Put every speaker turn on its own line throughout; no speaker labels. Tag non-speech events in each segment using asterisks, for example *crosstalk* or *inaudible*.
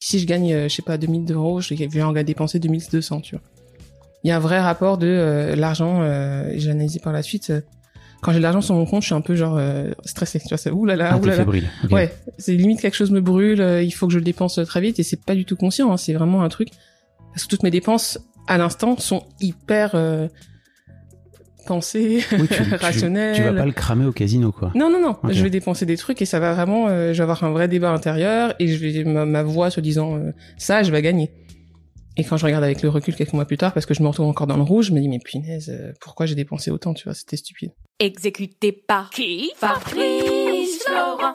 Si je gagne, euh, je sais pas, 2000 euros, je vais en dépenser 2200, tu vois. Il y a un vrai rapport de euh, l'argent, euh, j'ai analysé par la suite, euh, quand j'ai de l'argent sur mon compte, je suis un peu genre euh, stressé. Tu vois, c'est oulala,
Ah,
oulala.
fébrile.
Ouais, c'est limite quelque chose me brûle, euh, il faut que je le dépense très vite et c'est pas du tout conscient, hein, c'est vraiment un truc parce que toutes mes dépenses à l'instant sont hyper
Oui, tu, *laughs* tu-
rationnelles.
Tu vas pas le cramer au casino, quoi.
Non non non, je vais dépenser des trucs et ça va vraiment euh, je vais avoir un vrai débat intérieur et je vais ma, ma voix se disant euh, ça je vais gagner. Et quand je regarde avec le recul quelques mois plus tard parce que je me retrouve encore dans le rouge, je me dis mais punaise, euh, pourquoi j'ai dépensé autant, tu vois, c'était stupide.
Exécuté par qui? Fabrice Florent.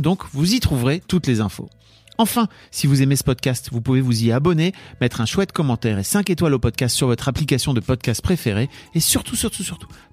donc vous y trouverez toutes les infos. Enfin, si vous aimez ce podcast, vous pouvez vous y abonner, mettre un chouette commentaire et 5 étoiles au podcast sur votre application de podcast préférée et surtout, surtout, surtout,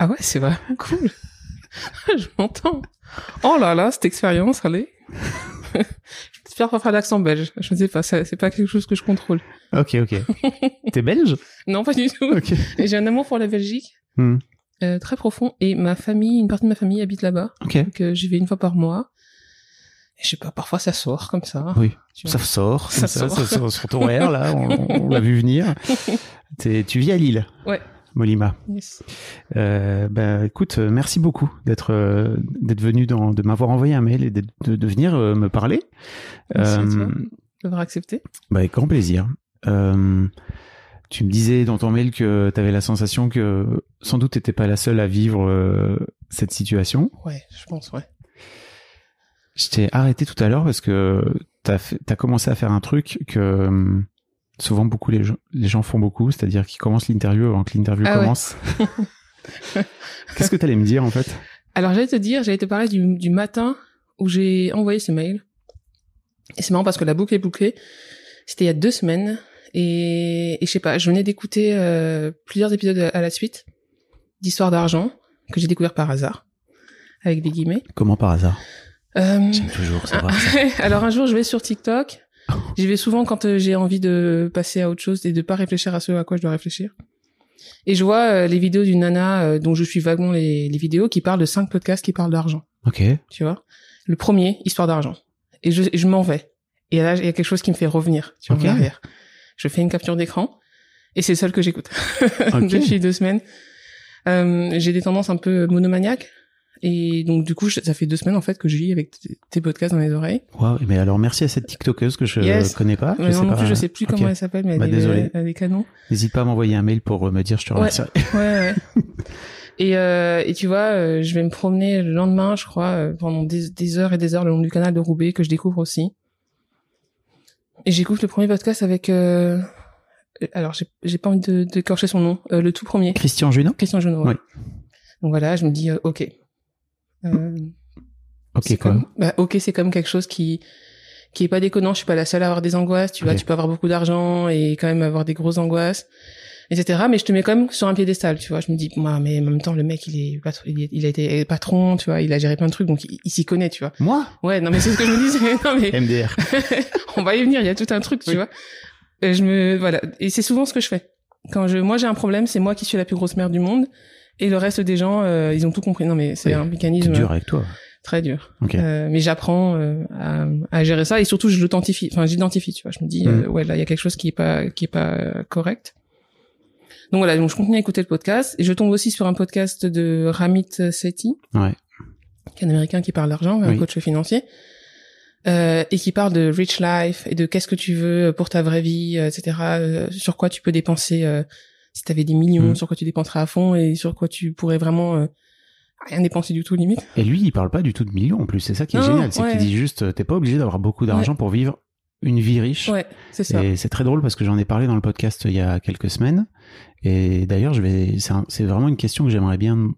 ah ouais, c'est vraiment *laughs* cool. je m'entends. Oh là là, cette expérience, allez. J'espère pas faire l'accent belge. Je ne sais pas, c'est pas quelque chose que je contrôle.
Ok, ok. T'es belge?
Non, pas du tout. J'ai un amour pour la Belgique,
Hmm.
euh, très profond. Et ma famille, une partie de ma famille habite là-bas. Donc euh, j'y vais une fois par mois. Et je sais pas, parfois ça sort comme ça.
Oui. Ça sort,
Ça sort.
ça sur ton R, là, on, on l'a vu venir. *laughs* Tu vis à Lille?
Ouais.
Molima.
Yes.
Euh, bah, écoute, euh, merci beaucoup d'être euh, d'être venu dans, de m'avoir envoyé un mail et de, de venir euh, me parler.
Merci. D'avoir accepté.
bah, avec grand plaisir. Tu me disais dans ton mail que tu avais la sensation que sans doute t'étais pas la seule à vivre cette situation.
Ouais, je pense, ouais.
Je t'ai arrêté tout à l'heure parce que t'as fait- t'as commencé à faire un truc que hum, souvent beaucoup les gens, les gens font beaucoup, c'est-à-dire qu'ils commencent l'interview avant que l'interview
Ah ouais.
commence. *laughs* Qu'est-ce que t'allais me dire en fait?
Alors j'allais te dire, j'allais te parler du, du matin où j'ai envoyé ce mail. Et c'est marrant parce que la boucle est bouclée. C'était il y a deux semaines. Et, et je sais pas, je venais d'écouter euh, plusieurs épisodes à la suite d'Histoire d'argent que j'ai découvert par hasard, avec des guillemets.
Comment par hasard?
Euh,
J'aime toujours savoir ça. *laughs*
Alors un jour, je vais sur TikTok. J'y vais souvent quand euh, j'ai envie de passer à autre chose et de pas réfléchir à ce à quoi je dois réfléchir. Et je vois euh, les vidéos d'une nana euh, dont je suis vaguement les, les vidéos qui parlent de cinq podcasts qui parlent d'argent.
Ok.
Tu vois? Le premier, histoire d'argent. Et je, je m'en vais. Et là, il y a quelque chose qui me fait revenir tu vois,
Ok.
en arrière. Je fais une capture d'écran et c'est le seul que j'écoute *laughs*
Ok.
depuis deux semaines. Euh, j'ai des tendances un peu monomaniaques. Et donc, du coup, je- ça fait deux semaines, en fait, que je vis avec tes podcasts dans les oreilles.
Wow. Mais alors merci à cette TikTokeuse que je
Yes.
connais pas.
Mais
je
non,
sais
non
pas.
plus, je sais plus
Ok.
comment elle s'appelle, mais elle,
Bah,
est, elle est canon.
N'hésite pas à m'envoyer un mail pour euh, me dire je te remercie.
Ouais, ouais. *laughs* Et, euh, et tu vois, euh, je vais me promener le lendemain, je crois, euh, pendant des, des heures et des heures le long du canal de Roubaix que je découvre aussi. Et j'écoute le premier podcast avec. alors, j'ai pas envie de d'écorcher son nom. euh, le tout premier,
Christian Junot?
Christian Junot. ouais.
Oui.
Donc voilà, je me dis, euh, ok. Euh,
Ok, quoi.
comme- bah, ok, c'est comme quelque chose qui qui est pas déconnant. Je suis pas la seule à avoir des angoisses. Tu vois, tu peux avoir beaucoup d'argent et quand même avoir des grosses angoisses, etc. Mais je te mets quand même sur un piédestal. Tu vois, je me dis, moi, mais en même temps, le mec, il est, il, a été patron, tu vois, il a géré plein de trucs, donc il, il s'y connaît, tu vois.
Moi?
Ouais, non, mais c'est ce que je me dis. c'est- *laughs* Non, mais
MDR. *laughs*
on va y venir. Il y a tout un truc, tu
Oui.
vois. Et je me, voilà. Et c'est souvent ce que je fais. Quand je, moi, j'ai un problème, c'est moi qui suis la plus grosse merde du monde. Et le reste des gens, euh, ils ont tout compris. Non, mais c'est un mécanisme
dur avec toi.
très dur.
Ok.
Euh, mais j'apprends euh, à, à gérer ça et surtout je l'authentifie. Enfin, j'identifie, tu vois. Je me dis, euh,
Mm.
ouais, là, il y a quelque chose qui est pas qui est pas euh, correct. Donc voilà, donc je continue à écouter le podcast et je tombe aussi sur un podcast de Ramit Sethi,
Ouais.
qui est un Américain qui parle d'argent, un
Oui.
coach financier, euh, et qui parle de rich life et de qu'est-ce que tu veux pour ta vraie vie, euh, etc. euh, sur quoi tu peux dépenser euh, si tu avais des millions,
Mm.
sur quoi tu dépenserais à fond et sur quoi tu pourrais vraiment euh, rien dépenser du tout limite.
Et lui, il parle pas du tout de millions en plus. C'est ça qui est
Non,
génial. C'est
ouais.
qu'il dit juste, euh, t'es pas obligé d'avoir beaucoup d'argent pour vivre une vie riche.
Ouais, c'est ça.
Et c'est très drôle parce que j'en ai parlé dans le podcast il y a quelques semaines. Et d'ailleurs, je vais, c'est un- c'est vraiment une question que j'aimerais bien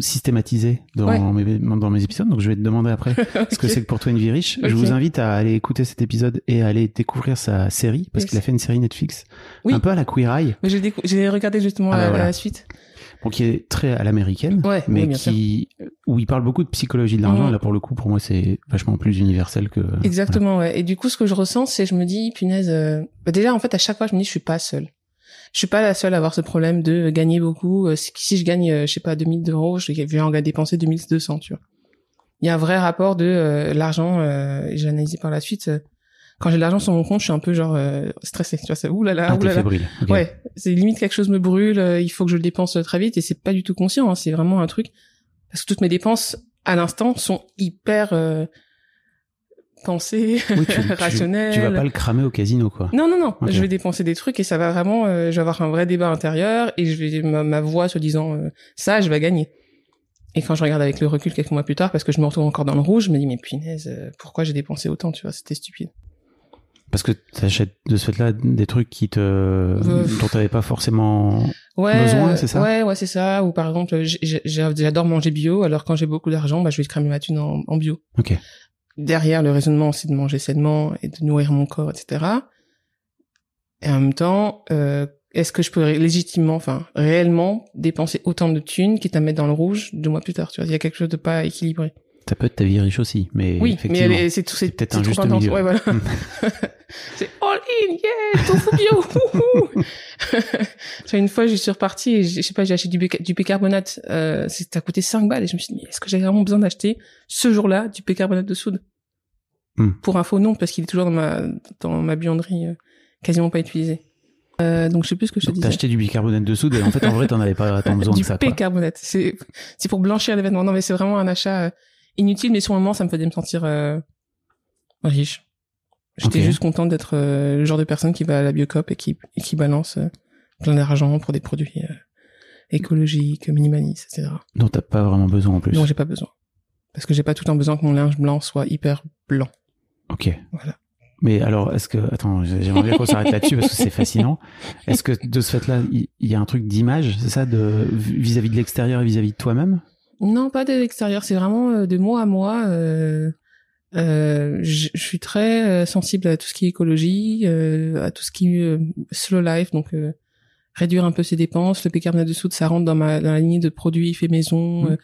systématiser dans,
Ouais.
mes, dans mes épisodes. Donc, je vais te demander après *laughs* ce que c'est que pour toi une vie riche. Je vous invite à aller écouter cet épisode et à aller découvrir sa série parce
Yes.
qu'il a fait une série Netflix.
Oui.
Un peu à la Queer Eye.
Mais j'ai décou- regardé justement
Ah bah
la,
voilà.
la suite.
Bon, qui est très à l'américaine.
Ouais,
mais
oui,
qui, où il parle beaucoup de psychologie de l'argent. Et là, pour le coup, pour moi, c'est vachement plus universel que.
Exactement, ouais. Et du coup, ce que je ressens, c'est je me dis, punaise, euh, bah déjà, en fait, à chaque fois, je me dis, je suis pas seule. Je suis pas la seule à avoir ce problème de gagner beaucoup. Euh, Si si je gagne, euh, je sais pas, 2000 euros, je vais en dépenser 2200, tu vois. Il y a un vrai rapport de euh, l'argent, euh, j'ai analysé par la suite. euh, quand j'ai de l'argent sur mon compte, je suis un peu genre euh, stressée, tu vois, c'est oulala,
Ah, t'es
oulala.
fébrile. Ok.
Ouais, c'est limite quelque chose me brûle, euh, il faut que je le dépense euh, très vite et c'est pas du tout conscient, hein, c'est vraiment un truc parce que toutes mes dépenses à l'instant sont hyper pensées,
Oui, *laughs* tu, tu- vas pas le cramer au casino, quoi.
Non non non, je vais dépenser des trucs et ça va vraiment euh, je vais avoir un vrai débat intérieur et je vais ma, ma voix se disant euh, ça je vais gagner. Et quand je regarde avec le recul quelques mois plus tard parce que je me retrouve encore dans le rouge, je me dis mais punaise, euh, pourquoi j'ai dépensé autant, tu vois, c'était stupide.
Parce que t'achètes de ce fait-là des trucs qui te, dont t'avais pas forcément.
Ouais,
besoin, c'est ça?
Ouais, ouais, c'est ça. Ou par exemple, j'adore manger bio, alors quand j'ai beaucoup d'argent, bah, je vais cramer ma thune en, en bio.
Ok.
Derrière, le raisonnement, c'est de manger sainement et de nourrir mon corps, etc. Et en même temps, euh, est-ce que je peux légitimement, enfin, réellement dépenser autant de thunes quitte à me mettre dans le rouge deux mois plus tard Tu vois, il y a quelque chose de pas équilibré.
Ça peut être ta vie riche aussi, mais
oui, mais c'est tout, c'est
peut-être un juste milieu.
Ouais, voilà. *laughs* c'est all in, yeah, tofu bio. *laughs* une fois, je suis repartie et je sais pas, j'ai acheté du, bica- du bicarbonate. Euh, ça a coûté 5 balles et je me suis dit, mais est-ce que j'ai vraiment besoin d'acheter ce jour-là du bicarbonate de soude?
Hmm.
Pour info, non, parce qu'il est toujours dans ma dans ma buanderie, euh, quasiment pas utilisé. Euh, donc je sais plus ce que je te disais.
t'as acheté du bicarbonate de soude et en fait, en vrai, t'en avais pas tant *laughs* besoin
du
de ça, quoi.
bicarbonate. C'est c'est pour blanchir les vêtements. Non, mais c'est vraiment un achat euh, inutile, mais sur le moment, ça me faisait me sentir euh, riche. J'étais juste contente d'être euh, le genre de personne qui va à la Biocop et qui, et qui balance euh, plein d'argent pour des produits écologiques, minimalistes, etc.
Dont t'as pas vraiment besoin en plus.
dont j'ai pas besoin. Parce que j'ai pas tout le temps besoin que mon linge blanc soit hyper blanc.
Ok.
Voilà.
Mais alors, est-ce que, attends, j'aimerais bien qu'on s'arrête *laughs* là-dessus parce que c'est fascinant. Est-ce que de ce fait-là, il y a un truc d'image, c'est ça, de vis-à-vis de l'extérieur et vis-à-vis de toi-même?
Non, pas de l'extérieur. C'est vraiment euh, de mois à mois. Euh, euh, je suis très euh, sensible à tout ce qui est écologie, euh, à tout ce qui est euh, slow life, donc euh, réduire un peu ses dépenses. Le bicarbonate de soude, ça rentre dans ma dans la lignée de produits fait maison, euh,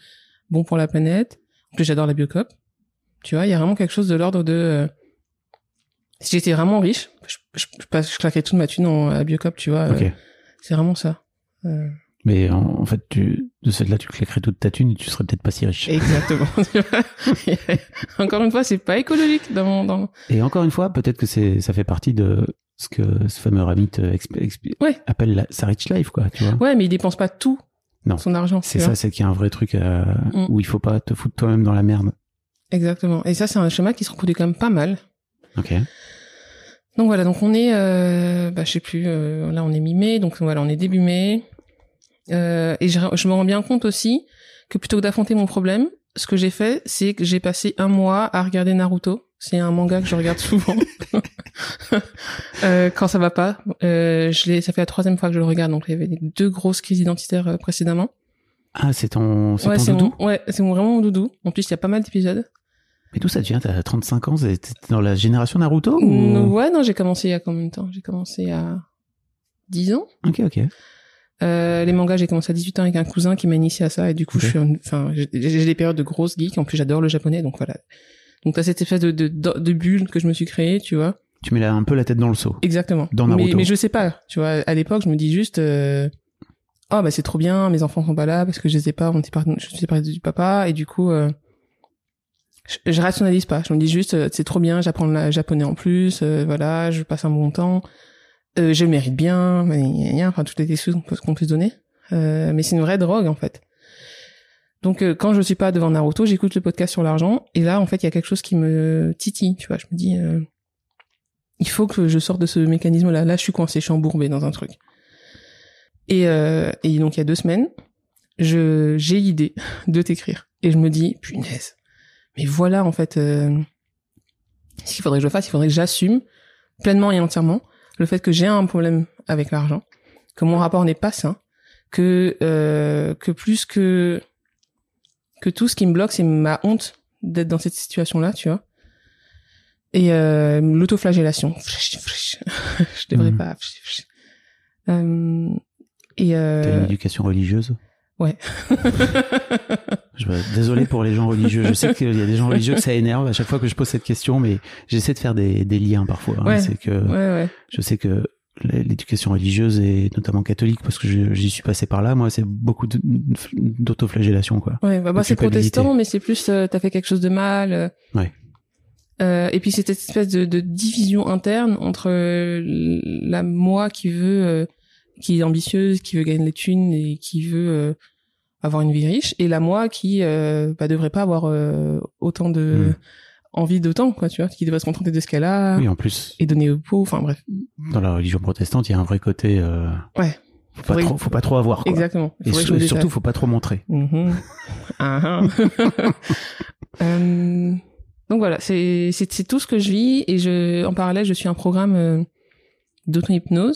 bon pour la planète. En plus, j'adore la biocop. Tu vois, il y a vraiment quelque chose de l'ordre de euh, si j'étais vraiment riche, je, je, je, toute ma thune en, à biocop, tu vois.
Ok.
euh, c'est vraiment ça.
Mais en, en fait, tu, de ce fait-là, tu claquerais toute ta thune et tu serais peut-être pas si riche.
Exactement. *laughs* Encore une fois, c'est pas écologique dans mon, dans...
Et encore une fois, peut-être que c'est, ça fait partie de ce que ce fameux Ramit euh,
Ouais.
appelle la, sa rich life, quoi, tu vois.
Ouais, mais il dépense pas tout
Non.
son argent.
C'est ça, c'est qu'il y a un vrai truc euh,
Mm.
où il faut pas te foutre toi-même dans la merde.
Exactement. Et ça, c'est un schéma qui se reproduit quand même pas mal.
Ok.
Donc voilà, donc on est, euh, bah, je sais plus, euh, là on est mi-mai, donc voilà, on est début mai. Euh, et je, je me rends bien compte aussi que plutôt que d'affronter mon problème, ce que j'ai fait, c'est que j'ai passé un mois à regarder Naruto. C'est un manga que je regarde souvent *laughs* euh, quand ça va pas. Euh, je ça fait la troisième fois que je le regarde, donc il y avait deux grosses crises identitaires précédemment.
Ah, c'est ton, c'est
Ouais,
ton doudou?
mon, ouais, c'est mon vraiment mon doudou. En plus, il y a pas mal d'épisodes.
Mais d'où ça devient T'as 35 ans, t'es dans la génération Naruto ou...
Ouais, non, j'ai commencé il y a combien de temps? J'ai commencé à 10 ans.
Ok, ok.
Euh, les mangas, j'ai commencé à 18 ans avec un cousin qui m'a initié à ça et du coup, je suis, enfin, j'ai des périodes de grosse geek. En plus, j'adore le japonais, donc voilà. Donc t'as cette espèce de, de, de bulle que je me suis créée, tu vois.
Tu mets là un peu la tête dans le seau.
Exactement.
Dans
mais,
Naruto.
mais je sais pas, tu vois. À l'époque, je me dis juste, euh, oh bah c'est trop bien, mes enfants sont pas là parce que je les ai pas, on je suis séparée du papa et du coup, euh, je, je rationalise pas. Je me dis juste, euh, c'est trop bien, j'apprends le japonais en plus, euh, voilà, je passe un bon temps, euh, je mérite bien, gna, enfin toutes les excuses qu'on peut, puisse donner. Euh, mais c'est une vraie drogue en fait. Donc euh, quand je suis pas devant Naruto, j'écoute le podcast sur l'argent et là en fait il y a quelque chose qui me titille, tu vois. Je me dis, il faut que je sorte de ce mécanisme-là. Là, je suis coincé, je suis embourbé dans un truc. Et, et donc, il y a deux semaines, je j'ai l'idée *laughs* de t'écrire. Et je me dis, punaise, mais voilà, en fait, ce qu'il faudrait que je fasse, il faudrait que j'assume pleinement et entièrement le fait que j'ai un problème avec l'argent, que mon rapport n'est pas sain, que, euh, que plus que, que tout ce qui me bloque, c'est ma honte d'être dans cette situation-là, tu vois. Et euh, l'autoflagellation. *laughs* je devrais
Mhm.
pas. Euh, et
T'as une
euh...
éducation religieuse?
Ouais. *laughs*
Je, désolé pour les gens religieux. Je sais qu'il y a des gens religieux que ça énerve à chaque fois que je pose cette question, mais j'essaie de faire des, des liens parfois. hein.
Ouais.
Que
ouais, ouais.
je sais que l'éducation religieuse et notamment catholique, parce que j'y suis passé par là, moi, c'est beaucoup d'autoflagellation, quoi.
Ouais, bah, c'est protestant, mais c'est plus euh, t'as fait quelque chose de mal. euh.
Ouais.
Euh, et puis cette espèce de, de division interne entre la moi qui veut, qui est ambitieuse, qui veut gagner des thunes et qui veut avoir une vie riche, et la moi qui euh, bah, devrait pas avoir euh, autant de
Mm.
envie d'autant, quoi, tu vois, qui devrait se contenter de ce qu'elle a
Oui, en plus,
et donner au pot. Enfin bref.
dans la religion protestante, il y a un vrai côté. Euh,
Ouais.
Faut pas
Faudrait-
trop, faut pas trop avoir. Quoi.
Exactement.
Et, su- surtout, faut pas trop montrer.
Mhm. *laughs* Ah, ah. *laughs* Euh, donc voilà, c'est c'est tout ce que je vis et je en parallèle je suis un programme d'auto-hypnose.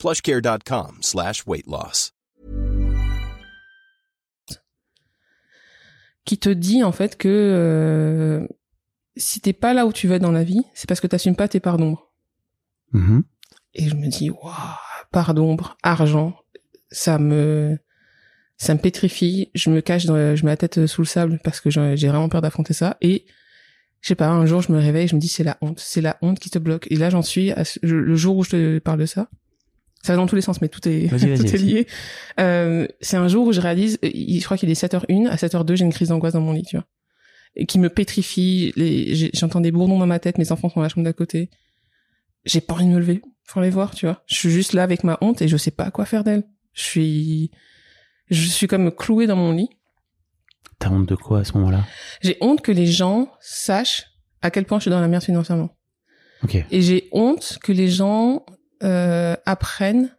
plushcare.com slash weight loss.
qui te dit en fait que euh, si t'es pas là où tu veux être dans la vie, c'est parce que t'assumes pas tes parts d'ombre.
Mhm.
Et je me dis waouh, part d'ombre, argent, ça me ça me pétrifie, je me cache dans, je mets la tête sous le sable parce que j'ai vraiment peur d'affronter ça et je sais pas, un jour je me réveille, je me dis c'est la honte, c'est la honte qui te bloque et là j'en suis à ce- je- le jour où je te parle de ça. Ça va dans tous les sens mais tout est *laughs* tout est lié. Euh, c'est un jour où je réalise euh, je crois qu'il est 7h01, à 7h02 j'ai une crise d'angoisse dans mon lit, tu vois. Et qui me pétrifie, les j'entends des bourdons dans ma tête, mes enfants sont dans la chambre d'à côté. J'ai pas envie de me lever pour les voir, tu vois. Je suis juste là avec ma honte et je sais pas quoi faire d'elle. Je suis je suis comme clouée dans mon lit.
T'as honte de quoi à ce moment-là?
J'ai honte que les gens sachent à quel point je suis dans la merde financièrement.
Ok.
Et j'ai honte que les gens euh, apprennent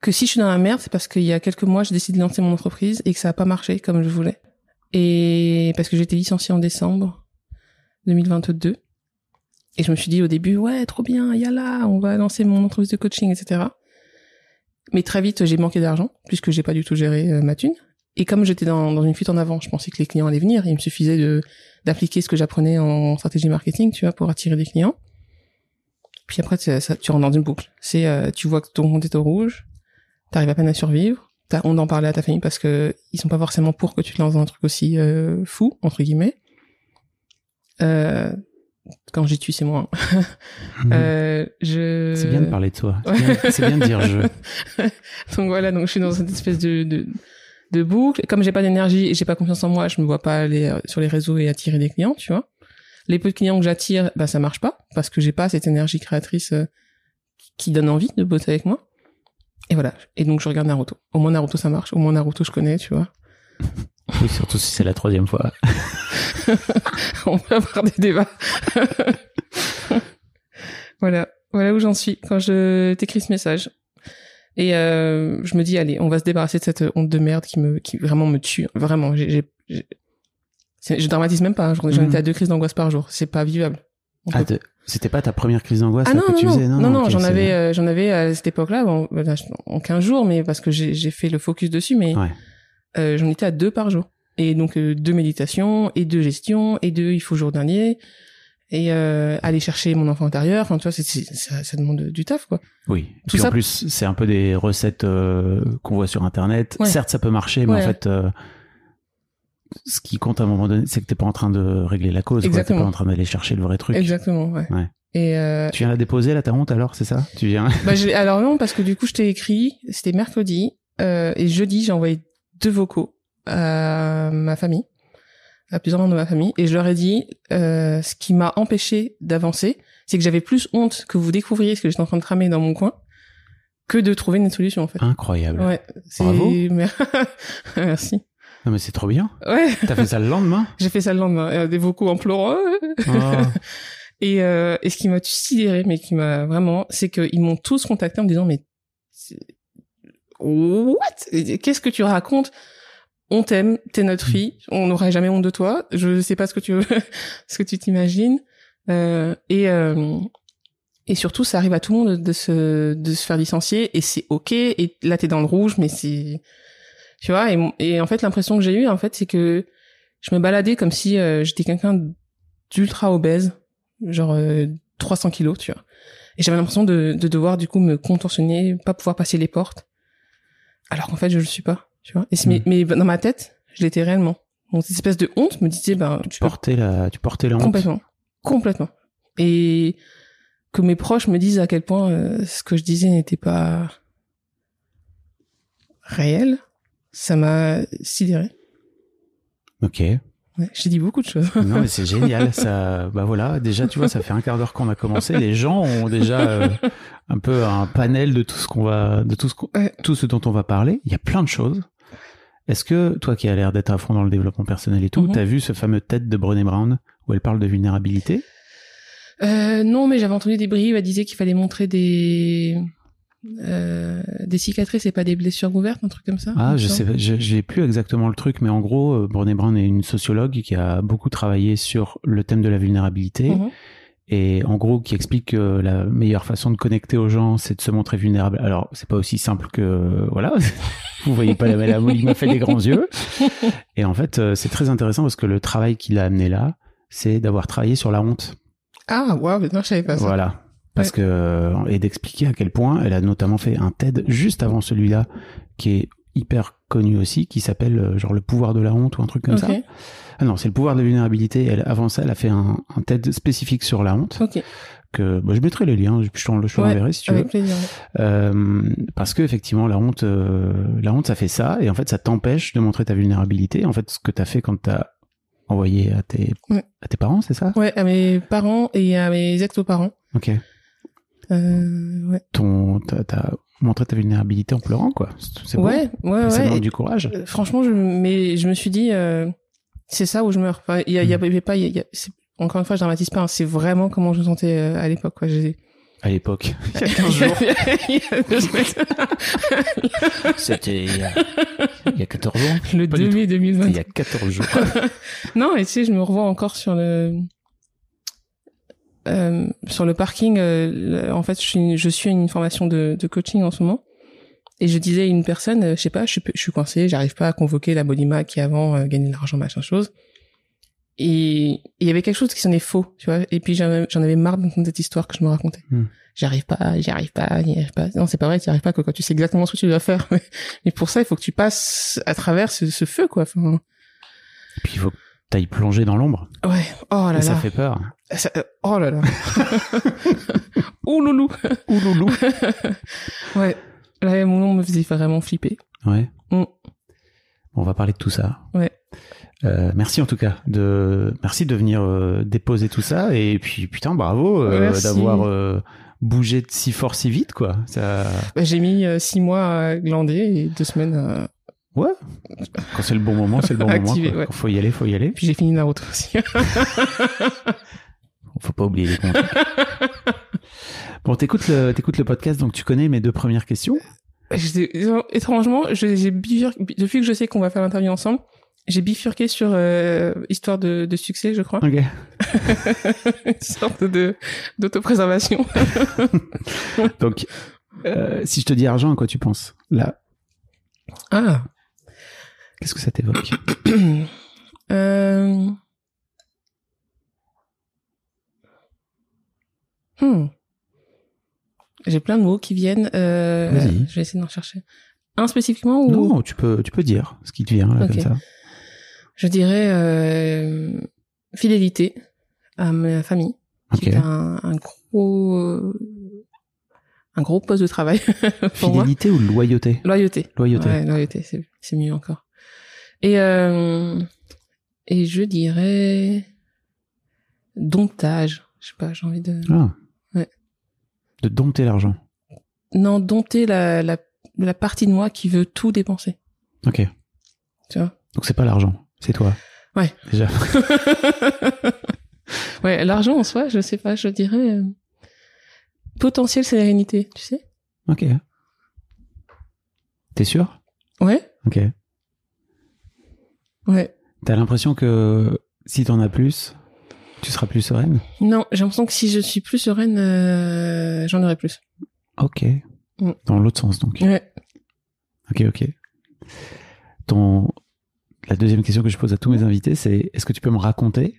que si je suis dans la merde, c'est parce qu'il y a quelques mois, j'ai décidé de lancer mon entreprise et que ça a pas marché comme je voulais. Et parce que été licenciée en décembre 2022. Et je me suis dit au début, ouais, trop bien, y a là, on va lancer mon entreprise de coaching, etc. mais très vite, j'ai manqué d'argent, puisque j'ai pas du tout géré euh, ma thune. Et comme j'étais dans, dans une fuite en avant, je pensais que les clients allaient venir. Il me suffisait d'appliquer ce que j'apprenais en stratégie marketing, tu vois, pour attirer des clients. Puis après, ça, tu rentres dans une boucle. C'est, euh, tu vois que ton compte est au rouge, t'arrives à peine à survivre. T'as honte d'en parler à ta famille parce que ils sont pas forcément pour que tu te lances dans un truc aussi euh, fou entre guillemets. Euh, quand j'y suis, c'est moi. hein. *laughs* Euh, je.
C'est bien de parler de bien, c'est bien de dire je. *laughs*
donc voilà, donc je suis dans cette espèce de, de, de boucle. Comme j'ai pas d'énergie et j'ai pas confiance en moi, je me vois pas aller euh, sur les réseaux et attirer des clients, tu vois. Les peu de clients que j'attire, bah ça marche pas parce que j'ai pas cette énergie créatrice euh, qui donne envie de bosser avec moi. Et voilà. Et donc je regarde Naruto. Au moins Naruto ça marche. Au moins Naruto je connais, tu vois.
Oui, surtout si c'est la troisième fois. *laughs*
On peut avoir des débats. *laughs* voilà. Voilà où j'en suis quand je t'écris ce message. Et euh, je me dis, allez, on va se débarrasser de cette honte de merde qui me, qui vraiment me tue. Vraiment, j'ai, je dramatise même pas. J'en j'en
Mhm.
étais à deux crises d'angoisse par jour. C'est pas vivable.
Ah,
peut-
c'était pas ta première crise d'angoisse
Ah non,
que
non,
tu
non,
faisais
non, non,
ok,
j'en
c'est-
avais, euh, j'en avais à cette époque-là, bon, en 15 jours, mais parce que j'ai, fait le focus dessus, mais
Ouais.
euh, j'en étais à deux par jour. Et donc euh, deux méditations, et deux gestions, et deux il faut jour dernier, et euh, aller chercher mon enfant intérieur. Enfin, tu vois, c'est, c'est- ça, ça demande du taf, quoi.
Oui.
Tout
Puis en
ça-
plus, c'est un peu des recettes euh, qu'on voit sur Internet.
Ouais.
Certes, ça peut marcher, mais en fait, euh, ce qui compte à un moment donné, c'est que t'es pas en train de régler la cause. T'es pas en train d'aller chercher le vrai truc.
Exactement, ouais.
Ouais.
Et euh,
Tu viens la déposer là, ta honte alors, c'est ça? Tu viens *laughs*
bah, je- alors non, parce que du coup, je t'ai écrit, c'était mercredi, euh, et jeudi, j'ai envoyé deux vocaux à ma famille, à plusieurs membres de ma famille, et je leur ai dit, euh, ce qui m'a empêché d'avancer, c'est que j'avais plus honte que vous découvriez ce que j'étais en train de tramer dans mon coin, que de trouver une solution, en fait.
Incroyable.
Ouais.
Bravo.
Mer- *laughs* Merci.
Non mais c'est trop bien.
Ouais,
T'as fait ça le lendemain? *laughs*
J'ai fait ça le lendemain, des vocaux en pleurant.
Oh. *laughs*
Et, euh, et ce qui m'a sidéré, mais qui m'a vraiment, c'est qu'ils m'ont tous contacté en me disant, mais what? Qu'est-ce que tu racontes? On t'aime, t'es notre fille, on n'aurait jamais honte de toi. Je sais pas ce que tu veux, *laughs* ce que tu t'imagines. Euh, et euh, et surtout, ça arrive à tout le monde de se de se faire licencier et c'est ok. Et là, t'es dans le rouge, mais c'est tu vois. Et, en fait, l'impression que j'ai eue, en fait, c'est que je me baladais comme si euh, j'étais quelqu'un d'ultra obèse, genre euh, 300 kilos, tu vois. Et j'avais l'impression de, de devoir du coup me contorsionner, pas pouvoir passer les portes, alors qu'en fait je le suis pas, tu vois. Et c'est- mais, mais dans ma tête, je l'étais réellement. Donc cette espèce de honte me disait, ben tu peux
Porter la, tu portais la honte.
complètement, complètement. Et que mes proches me disent à quel point euh, ce que je disais n'était pas réel, ça m'a sidéré.
Ok.
Ouais, j'ai dit beaucoup de choses.
Non mais c'est *laughs* génial. Ça, bah voilà. Déjà, tu vois, ça fait un quart d'heure qu'on a commencé. Les gens ont déjà euh, un peu un panel de tout ce qu'on va, de tout ce,
Ouais.
tout ce dont on va parler. Il y a plein de choses. Est-ce que toi qui as l'air d'être à fond dans le développement personnel et tout,
Mhm.
t'as vu ce fameux TED de Brené Brown où elle parle de vulnérabilité?
Euh, non, mais j'avais entendu des bribes. Elle disait qu'il fallait montrer des euh, des cicatrices et pas des blessures ouvertes, un truc comme ça.
Ah, je
semble.
sais, j'ai plus exactement le truc, mais en gros, euh, Brené Brown est une sociologue qui a beaucoup travaillé sur le thème de la vulnérabilité
Mhm.
et en gros qui explique que la meilleure façon de connecter aux gens, c'est de se montrer vulnérable. Alors, c'est pas aussi simple que voilà. *laughs* Vous voyez pas la la il m'a fait des grands yeux. *laughs* Et en fait, euh, c'est très intéressant parce que le travail qu'il a amené là, c'est d'avoir travaillé sur la honte.
Ah, waouh, non, je savais pas ça.
Voilà. Parce que euh, et d'expliquer à quel point elle a notamment fait un TED juste avant celui-là qui est hyper connu aussi qui s'appelle euh, genre le pouvoir de la honte ou un truc comme
Ok.
ça. Ah non, c'est le pouvoir de la vulnérabilité. Elle, avant ça, elle a fait un, un TED spécifique sur la honte
Ok.
que bah, je mettrai les liens, je t'en- je te
Ouais,
si tu veux.
Avec plaisir.
Euh, parce que effectivement la honte, euh, la honte ça fait ça et en fait ça t'empêche de montrer ta vulnérabilité. En fait, ce que t'as fait quand t'as envoyé à tes
Ouais.
à tes parents, c'est ça?
Ouais, à mes parents et à mes ex-parents.
Ok.
Euh, ouais.
Ton t'as, t'as montré ta vulnérabilité en pleurant quoi. C'est c'est beau.
ouais, ouais,
Ça
ouais.
demande du courage.
euh, franchement, je, mais je me suis dit, euh, c'est ça où je meurs. Enfin, il y a, il y
Mm.
avait pas, il y a- il y a- c'est- encore une fois, je dramatise pas. hein, c'est vraiment comment je me sentais euh, à l'époque. Quoi. J'ai-
À l'époque. *laughs* Il y a 15 jours.
a.
C'était il y a, il y a 14 jours.
Le
Pas du
2 mai 2020.
Il y a 14 jours. *laughs*
Non, et tu sais, je me revois encore sur le euh, sur le parking. euh, en fait, je suis, je suis une formation de, de coaching en ce moment, Et je disais à une personne, euh, je sais pas, je suis, je suis coincée, j'arrive pas à convoquer la Bolima qui avant euh, gagnait de l'argent, machin chose. Et il y avait quelque chose qui sonnait faux, tu vois. Et puis j'en avais- j'en avais marre d'entendre cette histoire que je me racontais.
Hmm.
J'y arrive pas, j'y arrive pas, j'y arrive pas. Non, c'est pas vrai, t'y arrives pas quoi, quand tu sais exactement ce que tu dois faire. *laughs* Mais pour ça, il faut que tu passes à travers ce, ce feu, quoi. Enfin,
Et puis il faut que t'ailles plonger dans l'ombre.
ouais. Oh là
Et ça
là.
fait peur.
Ça- euh, oh là là. *laughs* Ouh loulou.
Ouh loulou. *laughs*
Ouais. Là, mon nom me faisait vraiment flipper.
Ouais.
Mm.
On va parler de tout ça.
Ouais.
Euh, merci en tout cas de merci de venir euh, déposer tout ça et puis putain bravo euh, d'avoir bougé si fort si vite quoi. Ça
Bah, j'ai mis six mois à glander et deux semaines à...
ouais. Quand c'est le bon moment, c'est le bon moment. Quoi.
ouais.
Quand faut y aller, faut y aller.
Puis j'ai fini Naruto aussi. *laughs*
Faut pas oublier les comptes. bon, t'écoutes le t'écoutes le podcast donc tu connais mes deux premières questions.
J'étais- Étrangement, je- j'ai depuis que je sais qu'on va faire l'interview ensemble, j'ai bifurqué sur euh, histoire de, de succès, je crois.
Ok. *laughs*
Une sorte de d'autopréservation. *laughs*
Donc euh, si je te dis argent, à quoi tu penses Là,
Ah.
Qu'est-ce que ça t'évoque *coughs*
Euh... Hmm. J'ai plein de mots qui viennent. Euh...
Vas-y.
Je vais essayer d'en chercher. Un spécifiquement ou?
Non, tu peux tu peux dire ce qui te vient là comme ça.
je dirais euh... fidélité à ma famille,
Ok.
qui est un, un gros un gros poste de travail *laughs* pour moi.
Fidélité ou loyauté?
Loyauté.
Loyauté.
Ouais, loyauté, c'est mieux encore. Et, euh, et je dirais domptage. Je sais pas, j'ai envie de...
Ah.
Ouais.
De dompter l'argent.
Non, dompter la, la, la partie de moi qui veut tout dépenser.
Ok.
Tu vois
Donc c'est pas l'argent, c'est toi.
Ouais.
Déjà. *laughs*
Ouais, l'argent en soi, je sais pas, je dirais... euh, potentielle sérénité, tu sais
Ok. T'es sûr?
Ouais,
Ok.
Ouais.
T'as l'impression que si t'en as plus, tu seras plus sereine?
Non, j'ai l'impression que si je suis plus sereine, euh, j'en aurai plus.
Ok.
Mm.
Dans l'autre sens donc.
Ouais.
Ok, ok. Ton... La deuxième question que je pose à tous mes invités, c'est est-ce que tu peux me raconter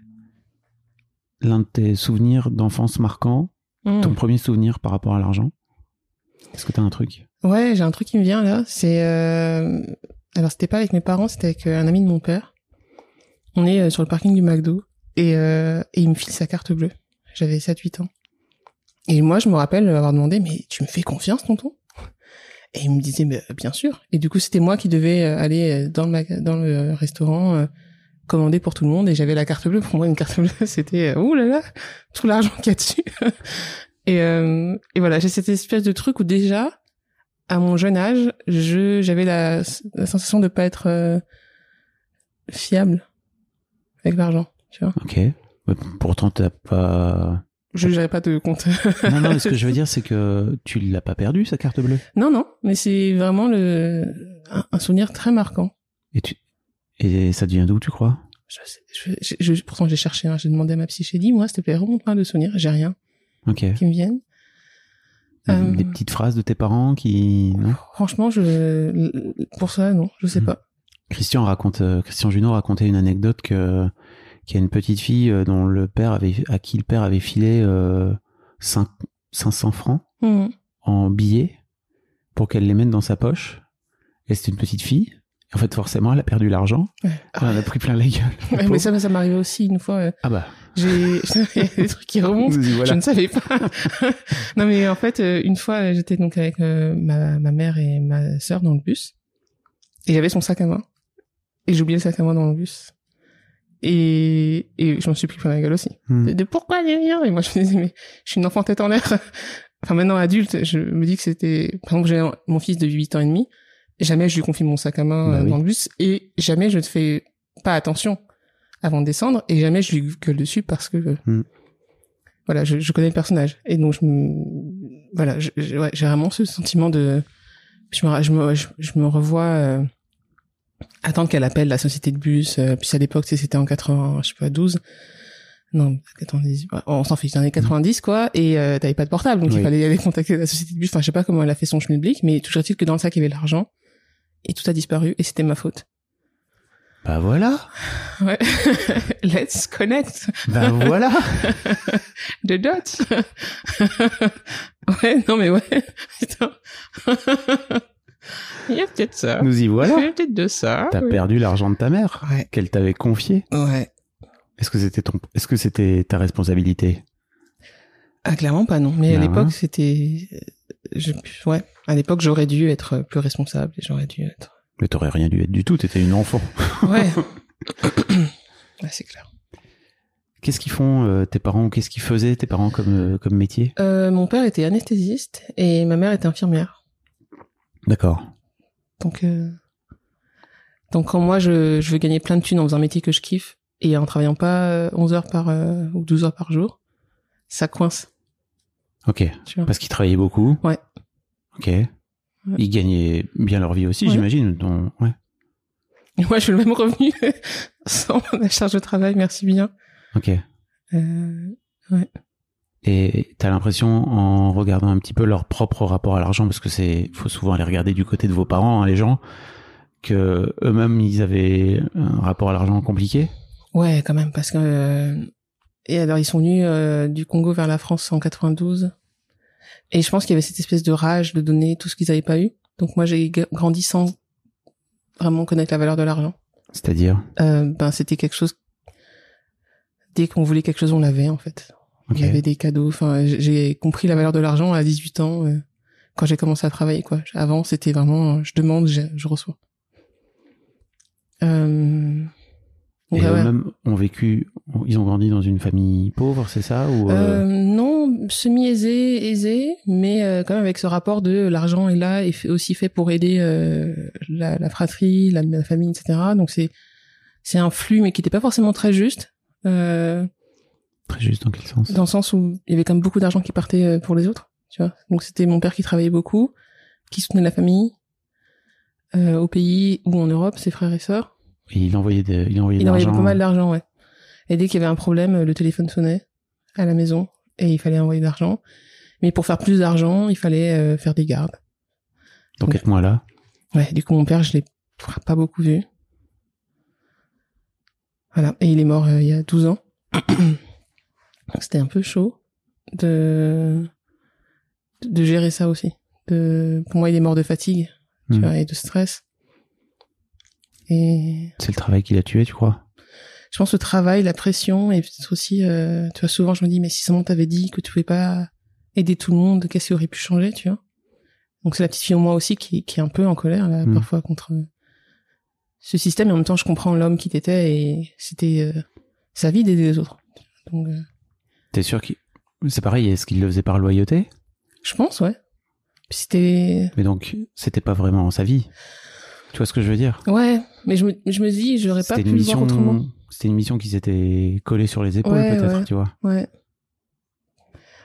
l'un de tes souvenirs d'enfance marquants,
Mm.
ton premier souvenir par rapport à l'argent? Est-ce que t'as un truc?
Ouais, j'ai un truc qui me vient là. C'est euh... alors c'était pas avec mes parents, c'était avec euh, un ami de mon père. On est euh, sur le parking du McDo et, euh... et il me file sa carte bleue. J'avais 7-8 ans. Et moi, je me rappelle avoir demandé mais tu me fais confiance, tonton? Et il me disait euh, bien sûr. Et du coup, c'était moi qui devais euh, aller dans le dans le restaurant commander pour tout le monde et j'avais la carte bleue. Pour moi, une carte bleue, *laughs* c'était ouh là là, tout l'argent qu'il y a dessus. Et euh... et voilà, j'ai cette espèce de truc où déjà à mon jeune âge, je j'avais la, la sensation de pas être euh, fiable avec l'argent, tu vois.
Ok. Mais Pourtant, t'as pas.
Je n'avais pas de compte.
Non, non, mais ce que je veux *laughs* dire, c'est que tu l'as pas perdu, sa carte bleue?
non, non, mais c'est vraiment le un, un souvenir très marquant.
Et, tu... Et ça devient d'où, tu crois?
Je, sais- je, je, je- pourtant, j'ai cherché, hein, j'ai demandé à ma psy, j'ai dit, moi, s'il te plaît, remonte-moi de souvenirs, j'ai rien Qui me vienne. Euh,
Des petites phrases de tes parents qui. Non?
Franchement, je, pour ça, non, je sais
Mhm.
pas.
Christian raconte, euh, Christian Junot racontait une anecdote que qu'il y a une petite fille euh, dont le père avait, à qui le père avait filé euh, cinq- 500 francs
Mhm.
en billets pour qu'elle les mette dans sa poche. Et c'était une petite fille. En fait, forcément, elle a perdu l'argent.
Ouais.
Elle en a pris plein la gueule.
Ouais, mais ça, ça m'arrivait aussi une fois. euh,
Ah bah.
J'ai *laughs* des trucs qui remontent.
Voilà.
Je ne savais pas. *laughs* non, mais en fait, euh, une fois, euh, j'étais donc avec euh, ma, ma mère et ma sœur dans le bus. Et j'avais son sac à main. Et j'ai oublié le sac à main dans le bus. Et, et je m'en suis pris plein la gueule aussi.
Hmm.
De, de pourquoi des rien? Et moi, je me disais, mais je suis une enfant tête en l'air. *laughs* enfin, maintenant adulte, je me dis que c'était... Par exemple, j'ai mon fils de 8 ans et demi. Jamais je lui confie mon sac à main
Bah
euh,
oui.
dans le bus. Et jamais je ne fais pas attention avant de descendre. Et jamais je lui gueule dessus parce que... euh,
Hmm.
Voilà, je, je connais le personnage. Et donc, je. Voilà, je- je- ouais, j'ai vraiment ce sentiment de... Je me, je me, je, me revois... euh, attendre qu'elle appelle la société de bus. euh, puis à l'époque, c'était en 80, je sais pas, 12. Non, 90, on s'en fiche, dans les années 90, quoi, et euh, t'avais pas de portable, donc
Oui.
il fallait aller contacter la société de bus. Enfin, je sais pas comment elle a fait son schmilblick, mais toujours est-il que dans le sac, il y avait l'argent, et tout a disparu, et c'était ma faute.
Bah voilà. *laughs*
Ouais. *laughs* Let's connect
Bah voilà. *laughs*
the dots. ouais, non mais ouais. Putain. il y a peut-être ça.
Nous y
Il y
voilà.
a peut-être de ça.
T'as
oui.
perdu l'argent de ta mère
Ouais.
qu'elle t'avait confié.
Ouais.
Est-ce que c'était ton, est-ce que c'était ta responsabilité?
Ah, clairement pas, non. Mais à
Non.
l'époque, c'était... Je... Ouais. À l'époque, j'aurais dû être plus responsable et j'aurais dû être...
Mais t'aurais rien dû être du tout. T'étais une enfant. *laughs*
Ouais. *coughs* ouais, c'est clair.
Qu'est-ce qu'ils font euh, tes parents ou qu'est-ce qu'ils faisaient tes parents comme euh, comme métier?
Euh, mon père était anesthésiste et ma mère était infirmière.
D'accord.
Donc, euh... donc quand moi, je, je veux gagner plein de thunes en faisant un métier que je kiffe et en travaillant pas euh, 11 heures par euh, ou 12 heures par jour, ça coince.
Ok. Parce qu'ils travaillaient beaucoup.
Ouais.
Ok. Ils gagnaient bien leur vie aussi,
Ouais.
j'imagine. Donc, ouais.
Et moi, je veux le même revenu *laughs* sans la charge de travail, merci bien.
Ok.
Euh,
Et t'as l'impression, en regardant un petit peu leur propre rapport à l'argent, parce que c'est, faut souvent aller regarder du côté de vos parents, hein, les gens, que eux-mêmes ils avaient un rapport à l'argent compliqué?
Ouais, quand même, parce que euh, et alors ils sont venus euh, du Congo vers la France en 92, et je pense qu'il y avait cette espèce de rage de donner tout ce qu'ils n'avaient pas eu. Donc moi, j'ai grandi sans vraiment connaître la valeur de l'argent.
C'est-à-dire,
Euh, ben c'était quelque chose. Dès qu'on voulait quelque chose, on l'avait en fait. Il y avait des cadeaux. Enfin, j'ai compris la valeur de l'argent à 18 ans euh, quand j'ai commencé à travailler. Quoi. Avant, c'était vraiment, euh, je demande, je, je reçois. Euh... donc,
Et
ouais, ouais.
eux-mêmes ont vécu, ils ont grandi dans une famille pauvre, c'est ça ou euh,
Euh, non, semi-aisé, aisé, mais euh, quand même avec ce rapport de l'argent est là et fait- aussi fait pour aider la, la fratrie, la, la famille, etc. Donc c'est c'est un flux, mais qui n'était pas forcément très juste,
très juste dans quel sens?
dans le sens où il y avait quand même beaucoup d'argent qui partait pour les autres, tu vois. Donc c'était mon père qui travaillait beaucoup, qui soutenait la famille au pays ou en Europe, ses frères et sœurs.
Et il envoyait, de, il envoyait de
Il envoyait pas mal d'argent, ouais. Et dès qu'il y avait un problème, le téléphone sonnait à la maison et il fallait envoyer de l'argent. Mais pour faire plus d'argent, il fallait euh, faire des gardes.
Donc être-moi là.
Ouais, du coup, mon père, je l'ai pas beaucoup vu. Voilà. Et il est mort euh, il y a 12 ans. *clears throat* Donc, C'était un peu chaud de, de gérer ça aussi. De, pour moi, il est mort de fatigue, tu
Hmm.
vois, et de stress. Et
C'est le travail qui l'a tué, tu crois?
Je pense le travail, la pression, et peut-être aussi, euh, tu vois, souvent je me dis, mais si seulement t'avais dit que tu pouvais pas aider tout le monde, qu'est-ce qui aurait pu changer, tu vois? Donc c'est la petite fille en moi aussi qui, qui est un peu en colère, là,
Mm.
parfois, contre euh, ce système, et en même temps, je comprends l'homme qui t'étais, et c'était euh, sa vie d'aider les autres. Donc, euh,
T'es sûr qu'il... C'est pareil, est-ce qu'il le faisait par loyauté?
Je pense, ouais. Puis c'était...
Mais donc, c'était pas vraiment sa vie. Tu vois ce que je veux dire?
Ouais, mais je me, je me dis, j'aurais pas pu le voir autrement.
C'était une mission qui s'était collée sur les épaules
Ouais,
peut-être,
ouais.
tu vois.
Ouais.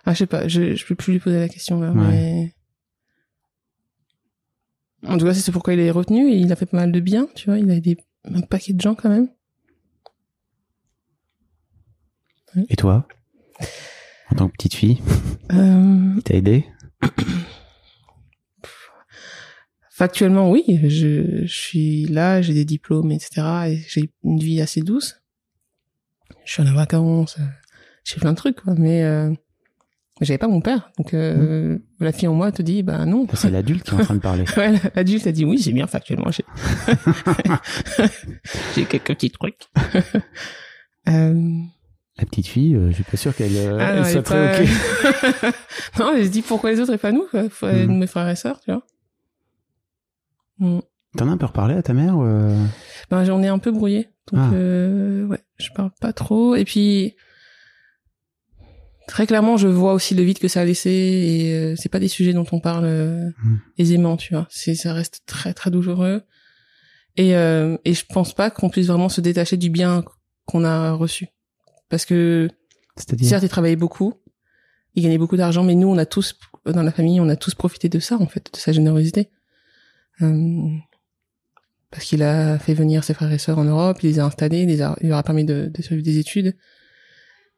Ah, je sais pas, je, je peux plus lui poser la question, là,
Ouais.
mais... En tout cas, c'est pourquoi il est retenu et il a fait pas mal de bien, tu vois, il a aidé un paquet de gens quand même.
Et toi? En tant que petite fille,
Euh,
il t'a aidé? *coughs*
factuellement, oui, je, je suis là, j'ai des diplômes, etc. Et j'ai une vie assez douce. Je suis en vacances, euh, je fais plein de trucs, quoi, mais... Euh, j'avais pas mon père, donc euh, la fille en moi te dit, bah non,
C'est l'adulte qui est en train de parler. *laughs*
Ouais, l'adulte a dit oui, c'est bien factuellement. J'ai *laughs* j'ai quelques petits trucs. *laughs* euh...
La petite fille, euh, je suis pas sûr qu'elle euh,
ah,
soit
pas- non, elle se dit pourquoi les autres et pas nous quoi. Faut
Mhm.
mes frères et sœurs, tu vois. Mm.
T'en as un peu reparlé à ta mère ou, euh,
Ben, j'en ai un peu brouillé. Donc,
Ah.
euh, ouais, je parle pas trop. Et puis, très clairement, je vois aussi le vide que ça a laissé et euh, c'est pas des sujets dont on parle euh,
Mm.
aisément, tu vois. C'est, ça reste très, très douloureux. Et, euh, et je pense pas qu'on puisse vraiment se détacher du bien qu'on a reçu. Parce que, certes, il travaillait beaucoup, il gagnait beaucoup d'argent, mais nous, on a tous, dans la famille, on a tous profité de ça, en fait, de sa générosité. Euh, parce qu'il a fait venir ses frères et sœurs en Europe, il les a installés, il, les a, il leur a permis de, de suivre des études.